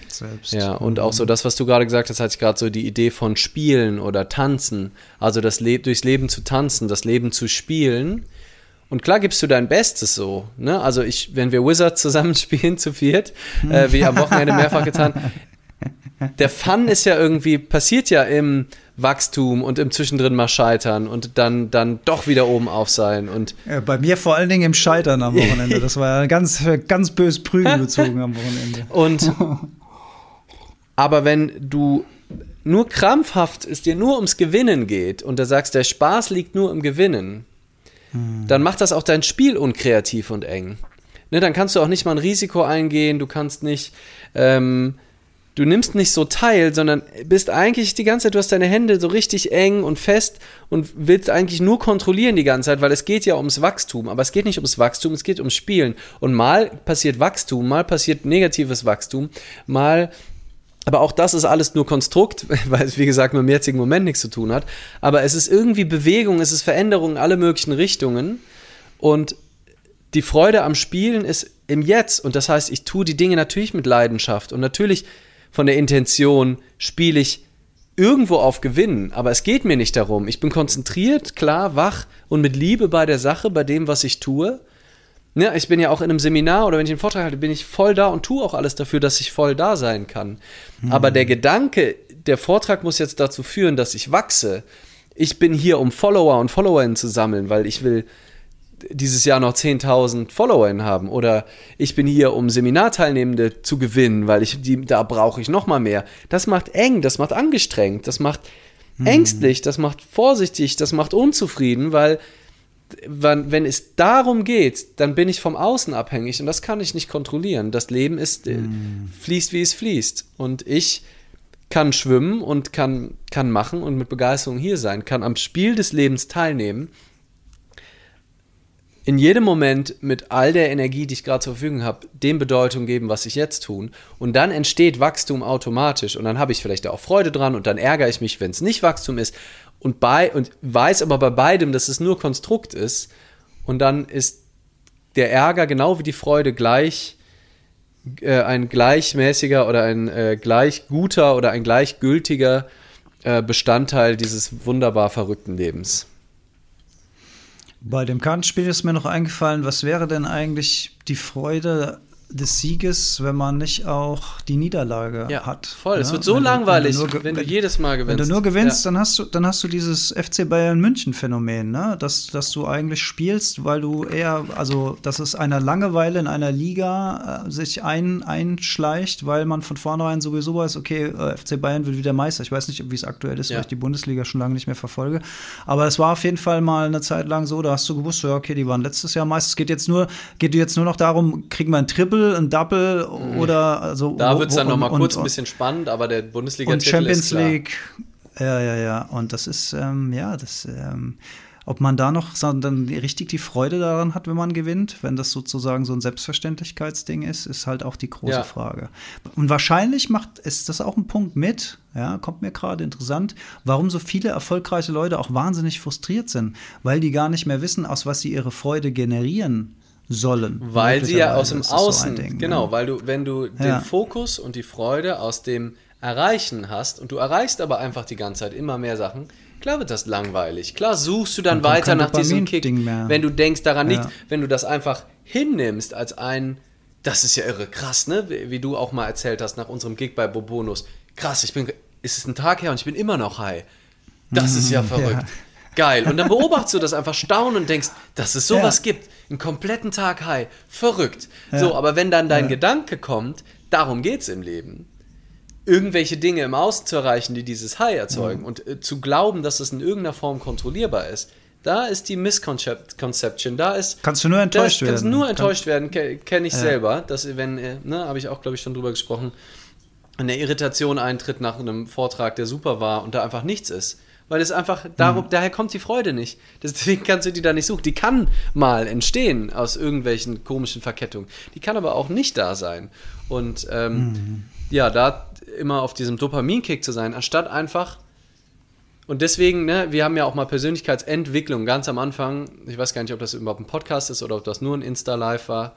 [SPEAKER 1] Selbst. Ja, und auch so das, was du gerade gesagt hast, hatte ich gerade so die Idee von Spielen oder Tanzen. Also das Le durchs Leben zu tanzen, das Leben zu spielen. Und klar gibst du dein Bestes so. Ne? Also ich, wenn wir Wizards zusammenspielen zu viert, äh, wie am Wochenende mehrfach getan, der Fun ist ja irgendwie, passiert ja im Wachstum und im Zwischendrin mal scheitern und dann, dann doch wieder oben auf sein. Und
[SPEAKER 2] ja, bei mir vor allen Dingen im Scheitern am Wochenende. Das war ja ganz, ganz bös Prügel gezogen am Wochenende.
[SPEAKER 1] Und aber wenn du nur krampfhaft es dir nur ums Gewinnen geht und du sagst, der Spaß liegt nur im Gewinnen, hm. dann macht das auch dein Spiel unkreativ und eng. Ne, dann kannst du auch nicht mal ein Risiko eingehen, du kannst nicht ähm, du nimmst nicht so teil, sondern bist eigentlich die ganze Zeit, du hast deine Hände so richtig eng und fest und willst eigentlich nur kontrollieren die ganze Zeit, weil es geht ja ums Wachstum, aber es geht nicht ums Wachstum, es geht ums Spielen. Und mal passiert Wachstum, mal passiert negatives Wachstum, mal aber auch das ist alles nur Konstrukt, weil es, wie gesagt, mit dem jetzigen Moment nichts zu tun hat. Aber es ist irgendwie Bewegung, es ist Veränderung in alle möglichen Richtungen. Und die Freude am Spielen ist im Jetzt. Und das heißt, ich tue die Dinge natürlich mit Leidenschaft. Und natürlich von der Intention spiele ich irgendwo auf Gewinnen, aber es geht mir nicht darum. Ich bin konzentriert, klar, wach und mit Liebe bei der Sache, bei dem, was ich tue. Ja, ich bin ja auch in einem Seminar oder wenn ich einen Vortrag halte, bin ich voll da und tue auch alles dafür, dass ich voll da sein kann. Mhm. Aber der Gedanke, der Vortrag muss jetzt dazu führen, dass ich wachse. Ich bin hier, um Follower und Followerinnen zu sammeln, weil ich will dieses Jahr noch 10.000 Follower haben oder ich bin hier, um Seminarteilnehmende zu gewinnen, weil ich die, da brauche ich noch mal mehr. Das macht eng, das macht angestrengt, das macht hm. ängstlich, das macht vorsichtig, das macht unzufrieden, weil wenn, wenn es darum geht, dann bin ich vom Außen abhängig und das kann ich nicht kontrollieren. Das Leben ist hm. fließt, wie es fließt und ich kann schwimmen und kann, kann machen und mit Begeisterung hier sein, kann am Spiel des Lebens teilnehmen in jedem Moment mit all der Energie, die ich gerade zur Verfügung habe, dem Bedeutung geben, was ich jetzt tun. Und dann entsteht Wachstum automatisch. Und dann habe ich vielleicht auch Freude dran und dann ärgere ich mich, wenn es nicht Wachstum ist. Und, bei, und weiß aber bei beidem, dass es nur Konstrukt ist. Und dann ist der Ärger genau wie die Freude gleich äh, ein gleichmäßiger oder ein äh, gleich guter oder ein gleichgültiger äh, Bestandteil dieses wunderbar verrückten Lebens.
[SPEAKER 2] Bei dem Kartenspiel ist mir noch eingefallen, was wäre denn eigentlich die Freude des Sieges, wenn man nicht auch die Niederlage ja, hat.
[SPEAKER 1] Voll, ja? es wird so wenn langweilig, du, wenn, du wenn du jedes Mal gewinnst.
[SPEAKER 2] Wenn du nur gewinnst, ja. dann hast du, dann hast du dieses FC Bayern München Phänomen, ne? Dass, dass du eigentlich spielst, weil du eher, also dass es einer Langeweile in einer Liga äh, sich ein, einschleicht, weil man von vornherein sowieso weiß, okay, äh, FC Bayern wird wieder Meister. Ich weiß nicht, wie es aktuell ist, weil ich die Bundesliga schon lange nicht mehr verfolge. Aber es war auf jeden Fall mal eine Zeit lang so, da hast du gewusst, ja, okay, die waren letztes Jahr Meister. Es geht jetzt nur, geht jetzt nur noch darum, kriegen wir ein Triple Triple, ein Double oder also.
[SPEAKER 1] Da wird es dann nochmal kurz und, ein bisschen spannend, aber der Bundesliga
[SPEAKER 2] und Champions League. Ja, ja, ja. Und das ist, ähm, ja, das. Ähm, ob man da noch dann richtig die Freude daran hat, wenn man gewinnt, wenn das sozusagen so ein Selbstverständlichkeitsding ist, ist halt auch die große ja. Frage. Und wahrscheinlich macht ist das auch ein Punkt mit, ja, kommt mir gerade interessant, warum so viele erfolgreiche Leute auch wahnsinnig frustriert sind, weil die gar nicht mehr wissen, aus was sie ihre Freude generieren sollen.
[SPEAKER 1] Weil sie ja aus dem Außen, so Ding, genau, ja. weil du, wenn du den ja. Fokus und die Freude aus dem Erreichen hast und du erreichst aber einfach die ganze Zeit immer mehr Sachen, Klar wird das langweilig. Klar suchst du dann weiter nach diesem Kick, wenn du denkst daran ja. nicht, wenn du das einfach hinnimmst als ein, das ist ja irre, krass, ne? Wie, du auch mal erzählt hast nach unserem Gig bei Bobonus. Krass, ich bin, ist es ein Tag her und ich bin immer noch high. Das ist ja verrückt. Ja. Geil. Und dann beobachtest du das einfach staunen und denkst, dass es sowas ja. gibt. Einen kompletten Tag high. Verrückt. So, aber wenn dann dein Gedanke kommt, darum geht es im Leben irgendwelche Dinge im Außen zu erreichen, die dieses High erzeugen mhm. und äh, zu glauben, dass es in irgendeiner Form kontrollierbar ist. Da ist die Misconception, da ist.
[SPEAKER 2] Kannst du nur enttäuscht werden.
[SPEAKER 1] Kannst nur enttäuscht Kann, werden, kenne ich ja. selber. Dass, wenn, äh, ne, habe ich auch, glaube ich, schon drüber gesprochen, eine Irritation eintritt nach einem Vortrag, der super war und da einfach nichts ist. Weil es einfach, darum, mhm. daher kommt die Freude nicht. Deswegen kannst du die da nicht suchen. Die kann mal entstehen aus irgendwelchen komischen Verkettungen. Die kann aber auch nicht da sein. Und ähm, mhm. ja, da immer auf diesem Dopaminkick zu sein, anstatt einfach. Und deswegen, ne, wir haben ja auch mal Persönlichkeitsentwicklung ganz am Anfang. Ich weiß gar nicht, ob das überhaupt ein Podcast ist oder ob das nur ein Insta-Live war.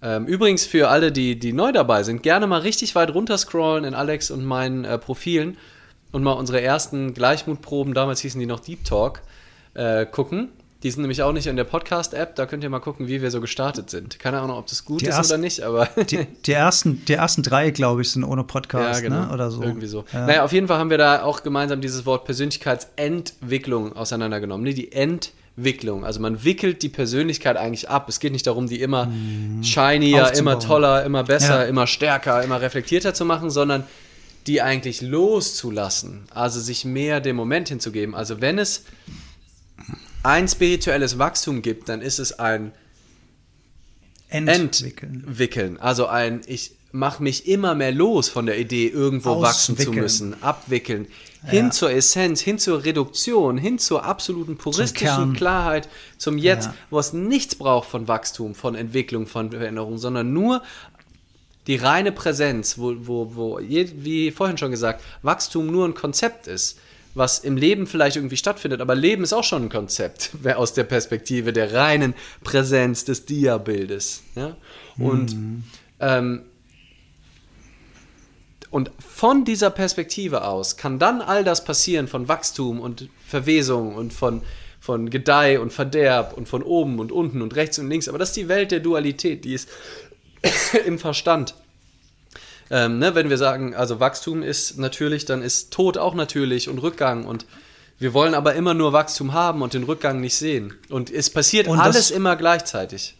[SPEAKER 1] Ähm, übrigens für alle, die, die neu dabei sind, gerne mal richtig weit runter scrollen in Alex und meinen äh, Profilen und mal unsere ersten Gleichmutproben, damals hießen die noch Deep Talk, äh, gucken. Die sind nämlich auch nicht in der Podcast-App. Da könnt ihr mal gucken, wie wir so gestartet sind. Keine Ahnung, ob das gut die ist ersten, oder nicht, aber.
[SPEAKER 2] die, die, ersten, die ersten drei, glaube ich, sind ohne Podcast, ja, genau. ne? oder so.
[SPEAKER 1] Irgendwie so. Ja. Naja, auf jeden Fall haben wir da auch gemeinsam dieses Wort Persönlichkeitsentwicklung auseinandergenommen. Nee, die Entwicklung. Also man wickelt die Persönlichkeit eigentlich ab. Es geht nicht darum, die immer mhm. shinier, immer toller, immer besser, ja. immer stärker, immer reflektierter zu machen, sondern die eigentlich loszulassen. Also sich mehr dem Moment hinzugeben. Also wenn es ein spirituelles Wachstum gibt, dann ist es ein Entwickeln. Entwickeln. Also ein, ich mache mich immer mehr los von der Idee, irgendwo Auswickeln. wachsen zu müssen, abwickeln, ja. hin zur Essenz, hin zur Reduktion, hin zur absoluten puristischen zum Klarheit, zum Jetzt, ja. wo es nichts braucht von Wachstum, von Entwicklung, von Veränderung, sondern nur die reine Präsenz, wo, wo, wo wie vorhin schon gesagt, Wachstum nur ein Konzept ist was im Leben vielleicht irgendwie stattfindet, aber Leben ist auch schon ein Konzept aus der Perspektive der reinen Präsenz des Dia-Bildes. Ja? Und, mhm. ähm, und von dieser Perspektive aus kann dann all das passieren von Wachstum und Verwesung und von, von Gedeih und Verderb und von oben und unten und rechts und links. Aber das ist die Welt der Dualität, die ist im Verstand. Ähm, ne, wenn wir sagen, also Wachstum ist natürlich, dann ist Tod auch natürlich und Rückgang und wir wollen aber immer nur Wachstum haben und den Rückgang nicht sehen. Und es passiert und alles das, immer gleichzeitig.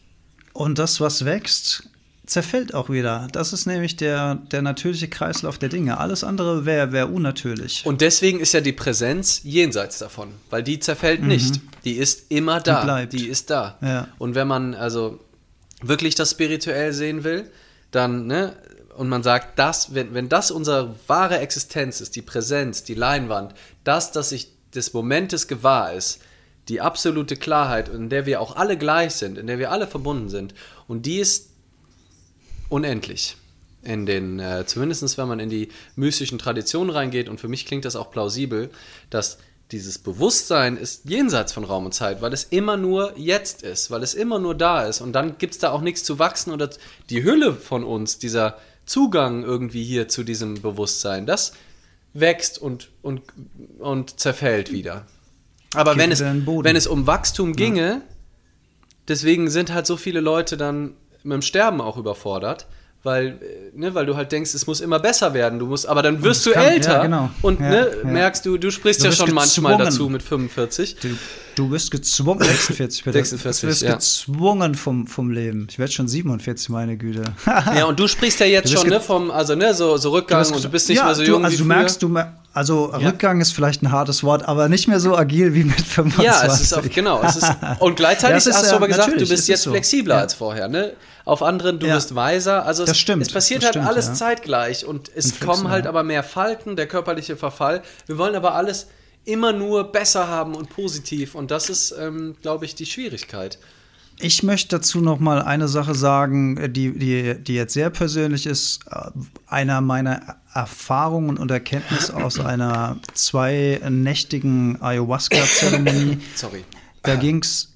[SPEAKER 2] Und das, was wächst, zerfällt auch wieder. Das ist nämlich der, der natürliche Kreislauf der Dinge. Alles andere wäre wär unnatürlich.
[SPEAKER 1] Und deswegen ist ja die Präsenz jenseits davon, weil die zerfällt mhm. nicht. Die ist immer da. Die, bleibt. die ist da. Ja. Und wenn man also wirklich das spirituell sehen will, dann ne, und man sagt, das, wenn, wenn das unsere wahre Existenz ist, die Präsenz, die Leinwand, das, dass sich des Momentes gewahr ist, die absolute Klarheit, in der wir auch alle gleich sind, in der wir alle verbunden sind, und die ist unendlich. In den, äh, zumindest wenn man in die mystischen Traditionen reingeht, und für mich klingt das auch plausibel, dass dieses Bewusstsein ist jenseits von Raum und Zeit, weil es immer nur jetzt ist, weil es immer nur da ist. Und dann gibt es da auch nichts zu wachsen oder die Hülle von uns, dieser Zugang irgendwie hier zu diesem Bewusstsein. Das wächst und, und, und zerfällt wieder. Aber wenn es, wenn es um Wachstum ginge, ja. deswegen sind halt so viele Leute dann mit dem Sterben auch überfordert, weil, ne, weil du halt denkst, es muss immer besser werden. Du musst, aber dann wirst du kann, älter ja, genau. und ja, ne, merkst du, du sprichst du ja schon gezwungen. manchmal dazu mit 45.
[SPEAKER 2] Du, du bist gezwungen, 46 bitte. 46, du bist gezwungen vom, vom Leben. Ich werde schon 47, meine Güte.
[SPEAKER 1] ja, und du sprichst ja jetzt schon, ne, vom, also ne, so, so Rückgang und du bist nicht mehr so jung
[SPEAKER 2] du, also
[SPEAKER 1] wie
[SPEAKER 2] du merkst, du, Also ja. Rückgang ist vielleicht ein hartes Wort, aber nicht mehr so agil wie mit 25.
[SPEAKER 1] Ja, es ist auch, genau. Es ist, und gleichzeitig ja, hast du aber gesagt, du bist jetzt so. flexibler ja. als vorher. Ne? Auf anderen, du wirst weiser. Also
[SPEAKER 2] das
[SPEAKER 1] es,
[SPEAKER 2] stimmt,
[SPEAKER 1] es passiert halt stimmt, alles zeitgleich und es kommen halt aber mehr Falten, der körperliche Verfall. Wir wollen aber alles immer nur besser haben und positiv und das ist, ähm, glaube ich, die Schwierigkeit.
[SPEAKER 2] Ich möchte dazu noch mal eine Sache sagen, die, die, die jetzt sehr persönlich ist. Einer meiner Erfahrungen und Erkenntnisse aus einer zweinächtigen Ayahuasca-Zeremonie.
[SPEAKER 1] Sorry.
[SPEAKER 2] Da ging es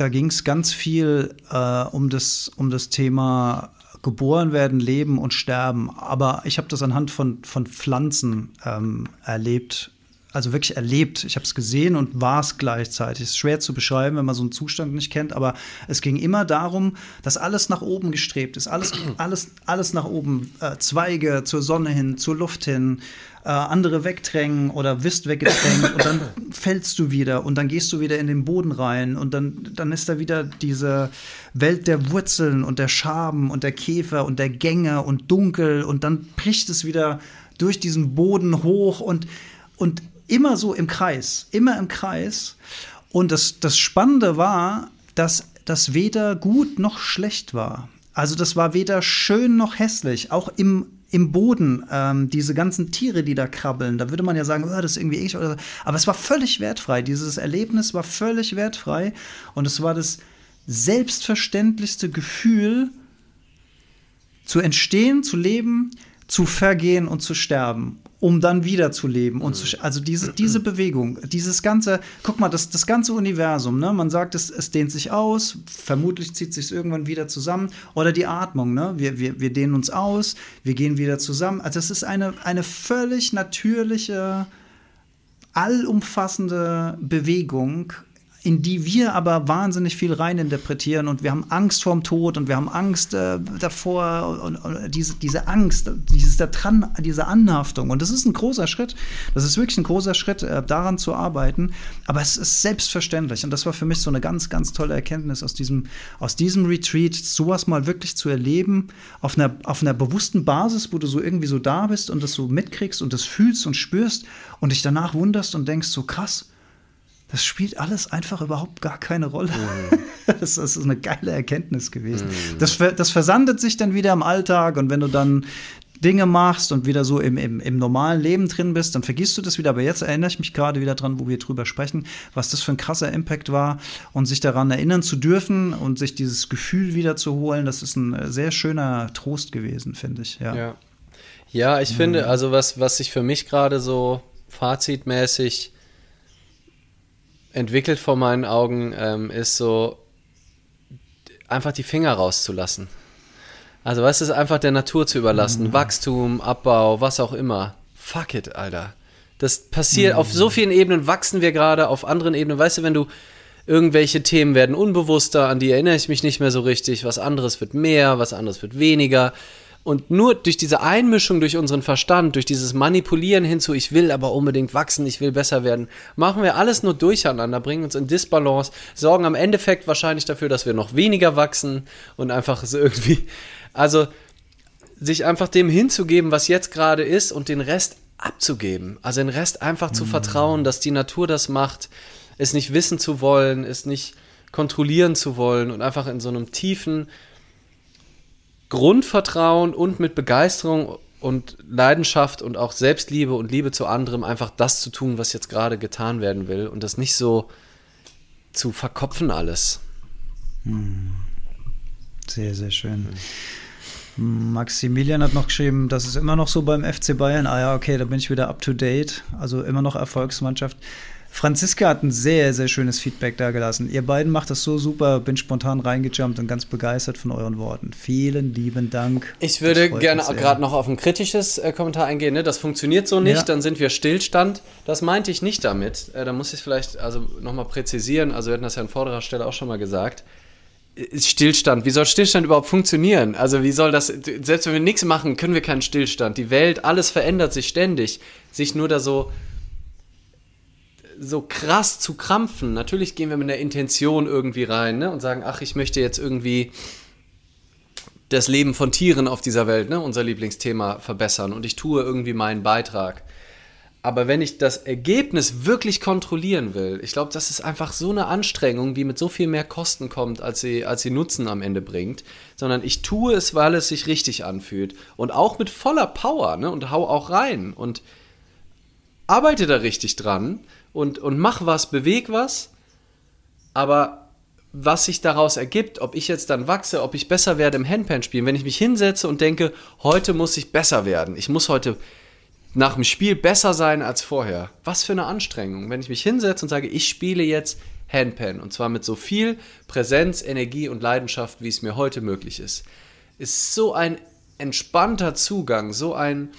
[SPEAKER 2] da ging's ganz viel äh, um, das, um das Thema geboren werden, leben und sterben. Aber ich habe das anhand von, von Pflanzen ähm, erlebt also wirklich erlebt. Ich habe es gesehen und war es gleichzeitig. Es ist schwer zu beschreiben, wenn man so einen Zustand nicht kennt, aber es ging immer darum, dass alles nach oben gestrebt ist. Alles, alles, alles nach oben. Äh, Zweige zur Sonne hin, zur Luft hin, äh, andere wegdrängen oder wirst weggedrängt und dann fällst du wieder und dann gehst du wieder in den Boden rein und dann, dann ist da wieder diese Welt der Wurzeln und der Schaben und der Käfer und der Gänge und dunkel und dann bricht es wieder durch diesen Boden hoch und, und immer so im Kreis, immer im Kreis. Und das, das Spannende war, dass das weder gut noch schlecht war. Also das war weder schön noch hässlich. Auch im, im Boden, ähm, diese ganzen Tiere, die da krabbeln, da würde man ja sagen, oh, das ist irgendwie eklig. Oder, aber es war völlig wertfrei. Dieses Erlebnis war völlig wertfrei. Und es war das selbstverständlichste Gefühl, zu entstehen, zu leben, zu vergehen und zu sterben um dann wieder zu leben. Und zu, also diese, diese Bewegung, dieses ganze, guck mal, das, das ganze Universum, ne? man sagt, es, es dehnt sich aus, vermutlich zieht sich irgendwann wieder zusammen. Oder die Atmung, ne? wir, wir, wir dehnen uns aus, wir gehen wieder zusammen. Also es ist eine, eine völlig natürliche, allumfassende Bewegung, in die wir aber wahnsinnig viel reininterpretieren und wir haben Angst vorm Tod und wir haben Angst äh, davor und, und, diese, diese Angst, dieses daran, diese Anhaftung und das ist ein großer Schritt. Das ist wirklich ein großer Schritt, äh, daran zu arbeiten. Aber es ist selbstverständlich und das war für mich so eine ganz, ganz tolle Erkenntnis aus diesem, aus diesem Retreat, sowas mal wirklich zu erleben auf einer, auf einer bewussten Basis, wo du so irgendwie so da bist und das so mitkriegst und das fühlst und spürst und dich danach wunderst und denkst so krass das spielt alles einfach überhaupt gar keine Rolle. Mhm. Das, das, ist eine geile Erkenntnis gewesen. Mhm. Das, das versandet sich dann wieder im Alltag und wenn du dann Dinge machst und wieder so im, im, im normalen Leben drin bist, dann vergisst du das wieder. Aber jetzt erinnere ich mich gerade wieder dran, wo wir drüber sprechen, was das für ein krasser Impact war und sich daran erinnern zu dürfen und sich dieses Gefühl wieder zu holen, das ist ein sehr schöner Trost gewesen, finde ich. Ja,
[SPEAKER 1] ja. ja ich mhm. finde, also was, was sich für mich gerade so fazitmäßig entwickelt vor meinen Augen, ähm, ist so einfach die Finger rauszulassen. Also, was ist einfach der Natur zu überlassen? Mhm. Wachstum, Abbau, was auch immer. Fuck it, Alter. Das passiert, mhm. auf so vielen Ebenen wachsen wir gerade, auf anderen Ebenen. Weißt du, wenn du irgendwelche Themen werden unbewusster, an die erinnere ich mich nicht mehr so richtig, was anderes wird mehr, was anderes wird weniger. Und nur durch diese Einmischung durch unseren Verstand, durch dieses Manipulieren hinzu, ich will aber unbedingt wachsen, ich will besser werden, machen wir alles nur durcheinander, bringen uns in Disbalance, sorgen am Endeffekt wahrscheinlich dafür, dass wir noch weniger wachsen und einfach so irgendwie, also sich einfach dem hinzugeben, was jetzt gerade ist und den Rest abzugeben. Also den Rest einfach zu mhm. vertrauen, dass die Natur das macht, es nicht wissen zu wollen, es nicht kontrollieren zu wollen und einfach in so einem tiefen, Grundvertrauen und mit Begeisterung und Leidenschaft und auch Selbstliebe und Liebe zu anderem einfach das zu tun, was jetzt gerade getan werden will und das nicht so zu verkopfen alles. Hm.
[SPEAKER 2] Sehr, sehr schön. Maximilian hat noch geschrieben, das ist immer noch so beim FC Bayern. Ah ja, okay, da bin ich wieder up to date. Also immer noch Erfolgsmannschaft. Franziska hat ein sehr, sehr schönes Feedback da gelassen. Ihr beiden macht das so super, bin spontan reingejumpt und ganz begeistert von euren Worten. Vielen lieben Dank.
[SPEAKER 1] Ich würde gerne gerade noch auf ein kritisches äh, Kommentar eingehen. Ne? Das funktioniert so nicht, ja. dann sind wir Stillstand. Das meinte ich nicht damit. Äh, da muss ich vielleicht also nochmal präzisieren. Also wir hatten das ja an vorderer Stelle auch schon mal gesagt. Ist Stillstand. Wie soll Stillstand überhaupt funktionieren? Also wie soll das, selbst wenn wir nichts machen, können wir keinen Stillstand. Die Welt, alles verändert sich ständig. Sich nur da so so krass zu krampfen. Natürlich gehen wir mit einer Intention irgendwie rein ne? und sagen, ach, ich möchte jetzt irgendwie das Leben von Tieren auf dieser Welt, ne? unser Lieblingsthema, verbessern und ich tue irgendwie meinen Beitrag. Aber wenn ich das Ergebnis wirklich kontrollieren will, ich glaube, das ist einfach so eine Anstrengung, die mit so viel mehr Kosten kommt, als sie, als sie Nutzen am Ende bringt. Sondern ich tue es, weil es sich richtig anfühlt. Und auch mit voller Power, ne? Und hau auch rein. Und arbeite da richtig dran und, und mach was, beweg was. Aber was sich daraus ergibt, ob ich jetzt dann wachse, ob ich besser werde im Handpan spielen, wenn ich mich hinsetze und denke, heute muss ich besser werden. Ich muss heute nach dem Spiel besser sein als vorher. Was für eine Anstrengung, wenn ich mich hinsetze und sage, ich spiele jetzt Handpan und zwar mit so viel Präsenz, Energie und Leidenschaft, wie es mir heute möglich ist. Ist so ein entspannter Zugang, so ein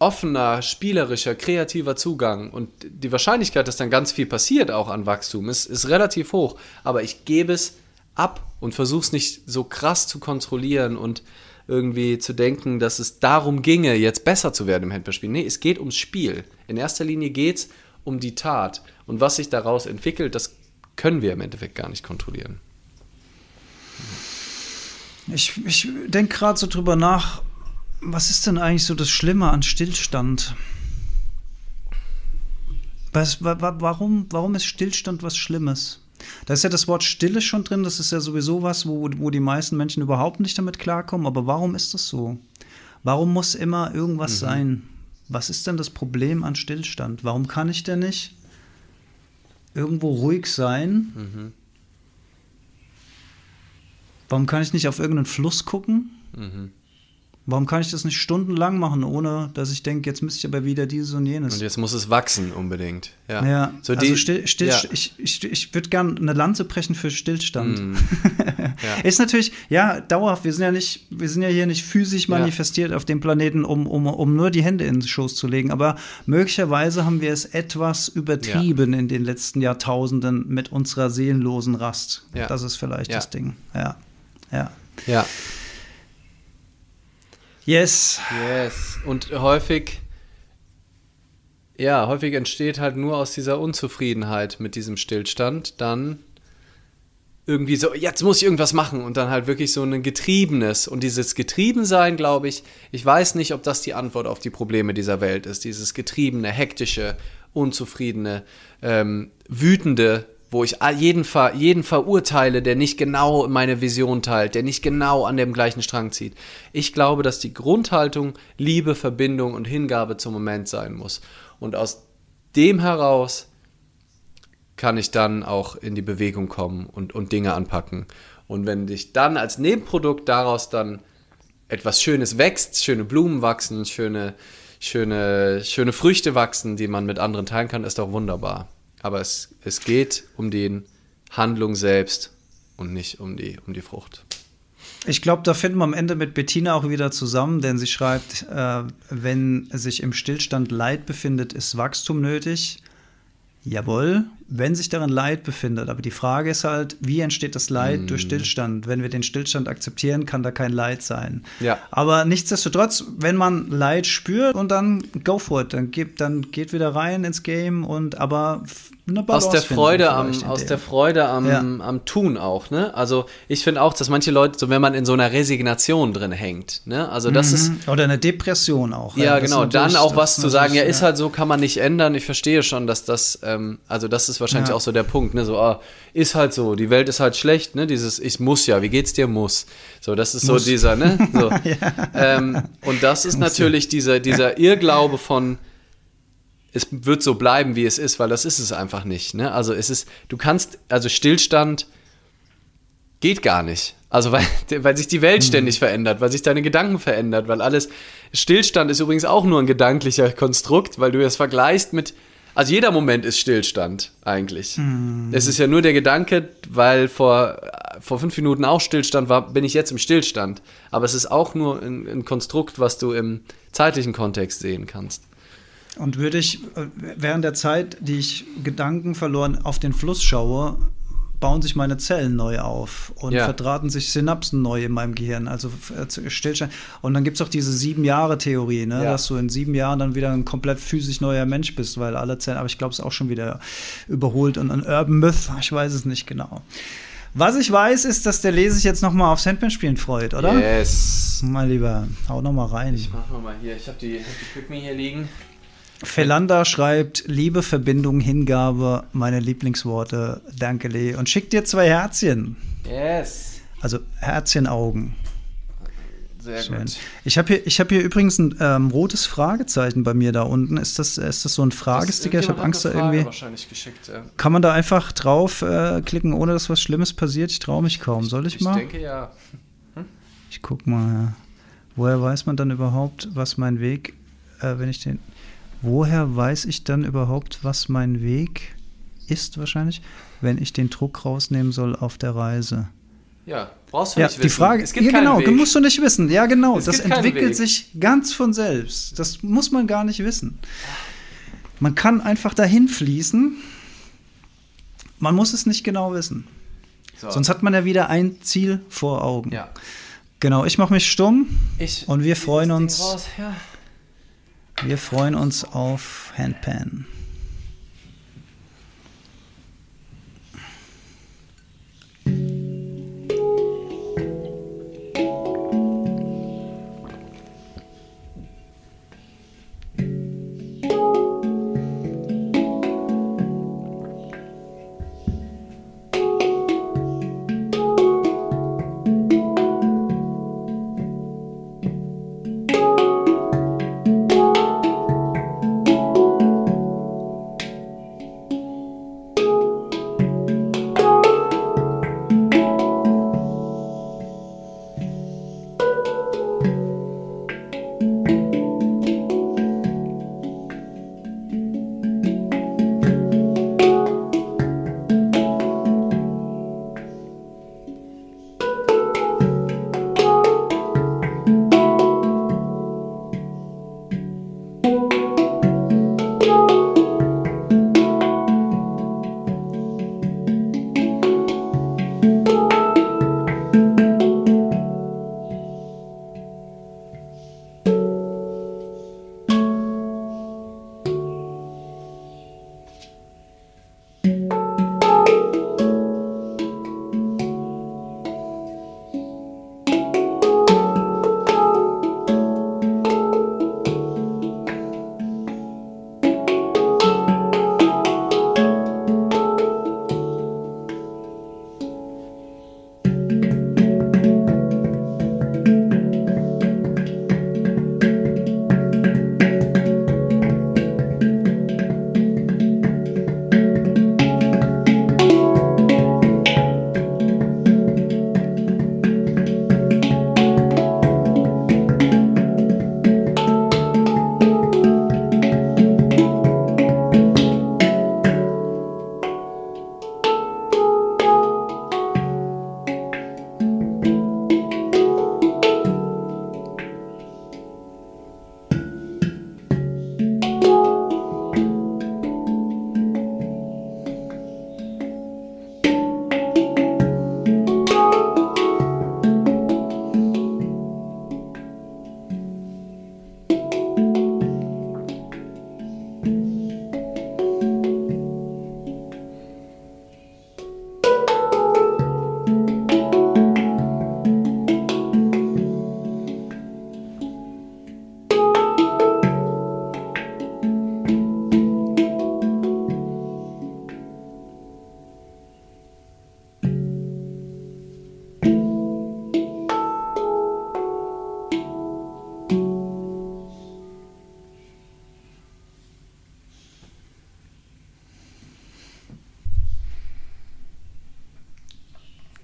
[SPEAKER 1] offener, spielerischer, kreativer Zugang und die Wahrscheinlichkeit, dass dann ganz viel passiert auch an Wachstum, ist, ist relativ hoch. Aber ich gebe es ab und versuche es nicht so krass zu kontrollieren und irgendwie zu denken, dass es darum ginge, jetzt besser zu werden im Handballspiel. Nee, es geht ums Spiel. In erster Linie geht es um die Tat. Und was sich daraus entwickelt, das können wir im Endeffekt gar nicht kontrollieren.
[SPEAKER 2] Ich, ich denke gerade so drüber nach, was ist denn eigentlich so das Schlimme an Stillstand? Was, warum, warum ist Stillstand was Schlimmes? Da ist ja das Wort Stille schon drin, das ist ja sowieso was, wo, wo die meisten Menschen überhaupt nicht damit klarkommen. Aber warum ist das so? Warum muss immer irgendwas mhm. sein? Was ist denn das Problem an Stillstand? Warum kann ich denn nicht irgendwo ruhig sein? Mhm. Warum kann ich nicht auf irgendeinen Fluss gucken? Mhm. Warum kann ich das nicht stundenlang machen, ohne dass ich denke, jetzt müsste ich aber wieder dieses und jenes?
[SPEAKER 1] Und jetzt muss es wachsen unbedingt. Ja,
[SPEAKER 2] ja so also still, still, ja. ich, ich, ich würde gerne eine Lanze brechen für Stillstand. Mm. ja. Ist natürlich, ja, dauerhaft. Wir sind ja nicht, wir sind ja hier nicht physisch manifestiert auf dem Planeten, um, um, um nur die Hände in den Schoß zu legen. Aber möglicherweise haben wir es etwas übertrieben in den letzten Jahrtausenden mit unserer seelenlosen Rast. Das ist vielleicht das Ding. Ja. Ja.
[SPEAKER 1] Ja.
[SPEAKER 2] Yes.
[SPEAKER 1] Yes. Und häufig, ja, häufig entsteht halt nur aus dieser Unzufriedenheit mit diesem Stillstand dann irgendwie so, jetzt muss ich irgendwas machen und dann halt wirklich so ein Getriebenes. Und dieses Getriebensein, glaube ich, ich weiß nicht, ob das die Antwort auf die Probleme dieser Welt ist. Dieses getriebene, hektische, unzufriedene, ähm, wütende, wo ich jeden, ver, jeden verurteile, der nicht genau meine Vision teilt, der nicht genau an dem gleichen Strang zieht. Ich glaube, dass die Grundhaltung Liebe, Verbindung und Hingabe zum Moment sein muss. Und aus dem heraus kann ich dann auch in die Bewegung kommen und, und Dinge anpacken. Und wenn dich dann als Nebenprodukt daraus dann etwas Schönes wächst, schöne Blumen wachsen, schöne, schöne, schöne Früchte wachsen, die man mit anderen teilen kann, ist doch wunderbar. Aber es, es geht um die Handlung selbst und nicht um die, um die Frucht.
[SPEAKER 2] Ich glaube, da finden wir am Ende mit Bettina auch wieder zusammen, denn sie schreibt, äh, wenn sich im Stillstand Leid befindet, ist Wachstum nötig. Jawohl, wenn sich darin Leid befindet. Aber die Frage ist halt, wie entsteht das Leid mm. durch Stillstand? Wenn wir den Stillstand akzeptieren, kann da kein Leid sein.
[SPEAKER 1] Ja.
[SPEAKER 2] Aber nichtsdestotrotz, wenn man Leid spürt und dann go for it, dann, geht, dann geht wieder rein ins Game und aber
[SPEAKER 1] eine Balance aus der Freude am aus der Freude am, ja. am Tun auch, ne? Also ich finde auch, dass manche Leute, so wenn man in so einer Resignation drin hängt, ne? Also das mhm. ist
[SPEAKER 2] oder eine Depression auch.
[SPEAKER 1] Ja, ja genau. Dann auch was zu sagen, ja, ist halt so, kann man nicht ändern. Ich verstehe schon, dass das, ähm, also das ist wahrscheinlich ja. auch so der Punkt, ne? So, ah, ist halt so, die Welt ist halt schlecht, ne? Dieses ich muss ja, wie geht's dir muss. So, das ist muss. so dieser, ne? So. ja. ähm, und das ist natürlich dieser, dieser Irrglaube von es wird so bleiben, wie es ist, weil das ist es einfach nicht. Ne? Also es ist, du kannst, also Stillstand geht gar nicht. Also weil, weil sich die Welt mhm. ständig verändert, weil sich deine Gedanken verändert, weil alles, Stillstand ist übrigens auch nur ein gedanklicher Konstrukt, weil du es vergleichst mit, also jeder Moment ist Stillstand eigentlich. Mhm. Es ist ja nur der Gedanke, weil vor, vor fünf Minuten auch Stillstand war, bin ich jetzt im Stillstand. Aber es ist auch nur ein, ein Konstrukt, was du im zeitlichen Kontext sehen kannst.
[SPEAKER 2] Und würde ich äh, während der Zeit, die ich Gedanken verloren auf den Fluss schaue, bauen sich meine Zellen neu auf und ja. verdrahten sich Synapsen neu in meinem Gehirn. Also äh, Stillstand. Und dann gibt es auch diese sieben Jahre Theorie, ne? Ja. dass du in sieben Jahren dann wieder ein komplett physisch neuer Mensch bist, weil alle Zellen, aber ich glaube, es ist auch schon wieder überholt und ein Urban Myth, ich weiß es nicht genau. Was ich weiß, ist, dass der Lese sich jetzt noch mal auf Sandman-Spielen freut, oder?
[SPEAKER 1] Yes.
[SPEAKER 2] Mal lieber, hau noch mal rein.
[SPEAKER 1] Ich mach noch mal hier, ich habe die, hab die Pick hier liegen.
[SPEAKER 2] Felanda schreibt, Liebe, Verbindung, Hingabe, meine Lieblingsworte, danke Lee. Und schickt dir zwei Herzchen.
[SPEAKER 1] Yes.
[SPEAKER 2] Also Herzchenaugen.
[SPEAKER 1] Sehr Schön. gut.
[SPEAKER 2] Ich habe hier, hab hier übrigens ein ähm, rotes Fragezeichen bei mir da unten. Ist das, ist das so ein Fragesticker? Ich habe Angst, da irgendwie.
[SPEAKER 1] Wahrscheinlich geschickt, ja.
[SPEAKER 2] Kann man da einfach drauf äh, klicken, ohne dass was Schlimmes passiert? Ich traue mich kaum. Soll ich,
[SPEAKER 1] ich
[SPEAKER 2] mal?
[SPEAKER 1] Ich denke ja.
[SPEAKER 2] Hm? Ich guck mal. Woher weiß man dann überhaupt, was mein Weg, äh, wenn ich den. Woher weiß ich dann überhaupt, was mein Weg ist, wahrscheinlich, wenn ich den Druck rausnehmen soll auf der Reise?
[SPEAKER 1] Ja, brauchst du
[SPEAKER 2] ja,
[SPEAKER 1] nicht wissen.
[SPEAKER 2] Die Frage,
[SPEAKER 1] es gibt
[SPEAKER 2] ja, genau,
[SPEAKER 1] Weg.
[SPEAKER 2] musst du nicht wissen. Ja, genau.
[SPEAKER 1] Es
[SPEAKER 2] das entwickelt sich ganz von selbst. Das muss man gar nicht wissen. Man kann einfach dahin fließen. Man muss es nicht genau wissen. So. Sonst hat man ja wieder ein Ziel vor Augen.
[SPEAKER 1] Ja.
[SPEAKER 2] Genau, ich mache mich stumm
[SPEAKER 1] ich
[SPEAKER 2] und wir freuen uns.
[SPEAKER 1] Raus, ja.
[SPEAKER 2] Wir freuen uns auf Handpan.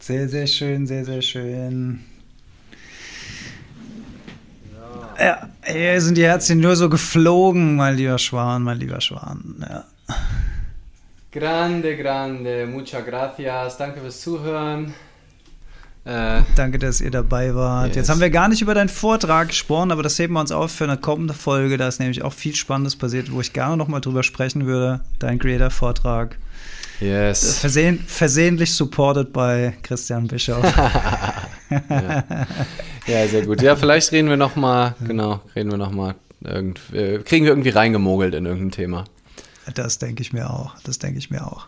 [SPEAKER 2] Sehr, sehr schön, sehr, sehr schön. Ja, hier sind die Herzchen nur so geflogen, mein lieber Schwan, mein lieber Schwan. Ja.
[SPEAKER 1] Grande, grande, muchas gracias. Danke fürs Zuhören. Äh,
[SPEAKER 2] Danke, dass ihr dabei wart. Yes. Jetzt haben wir gar nicht über deinen Vortrag gesprochen, aber das heben wir uns auf für eine kommende Folge. Da ist nämlich auch viel Spannendes passiert, wo ich gerne noch mal drüber sprechen würde. Dein Creator-Vortrag.
[SPEAKER 1] Yes.
[SPEAKER 2] Versehen, versehentlich supported bei Christian Bischof.
[SPEAKER 1] ja. ja. sehr gut. Ja, vielleicht reden wir noch mal, genau, reden wir noch mal, irgend, äh, kriegen wir irgendwie reingemogelt in irgendein Thema.
[SPEAKER 2] Das denke ich mir auch. Das denke ich mir auch.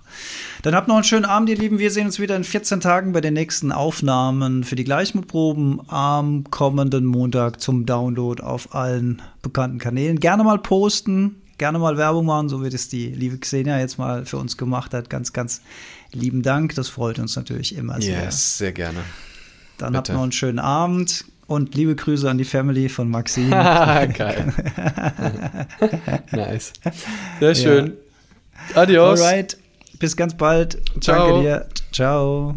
[SPEAKER 2] Dann habt noch einen schönen Abend, ihr Lieben. Wir sehen uns wieder in 14 Tagen bei den nächsten Aufnahmen für die Gleichmutproben am kommenden Montag zum Download auf allen bekannten Kanälen. Gerne mal posten, gerne mal Werbung machen, so wie das die liebe Xenia jetzt mal für uns gemacht hat. Ganz, ganz lieben Dank. Das freut uns natürlich immer
[SPEAKER 1] sehr. Yes, sehr gerne.
[SPEAKER 2] Dann Bitte. habt noch einen schönen Abend und liebe Grüße an die Family von Maxine.
[SPEAKER 1] Geil. nice. Sehr schön. Ja. Adios.
[SPEAKER 2] Alright. Bis ganz bald. Ciao. Danke dir. Ciao.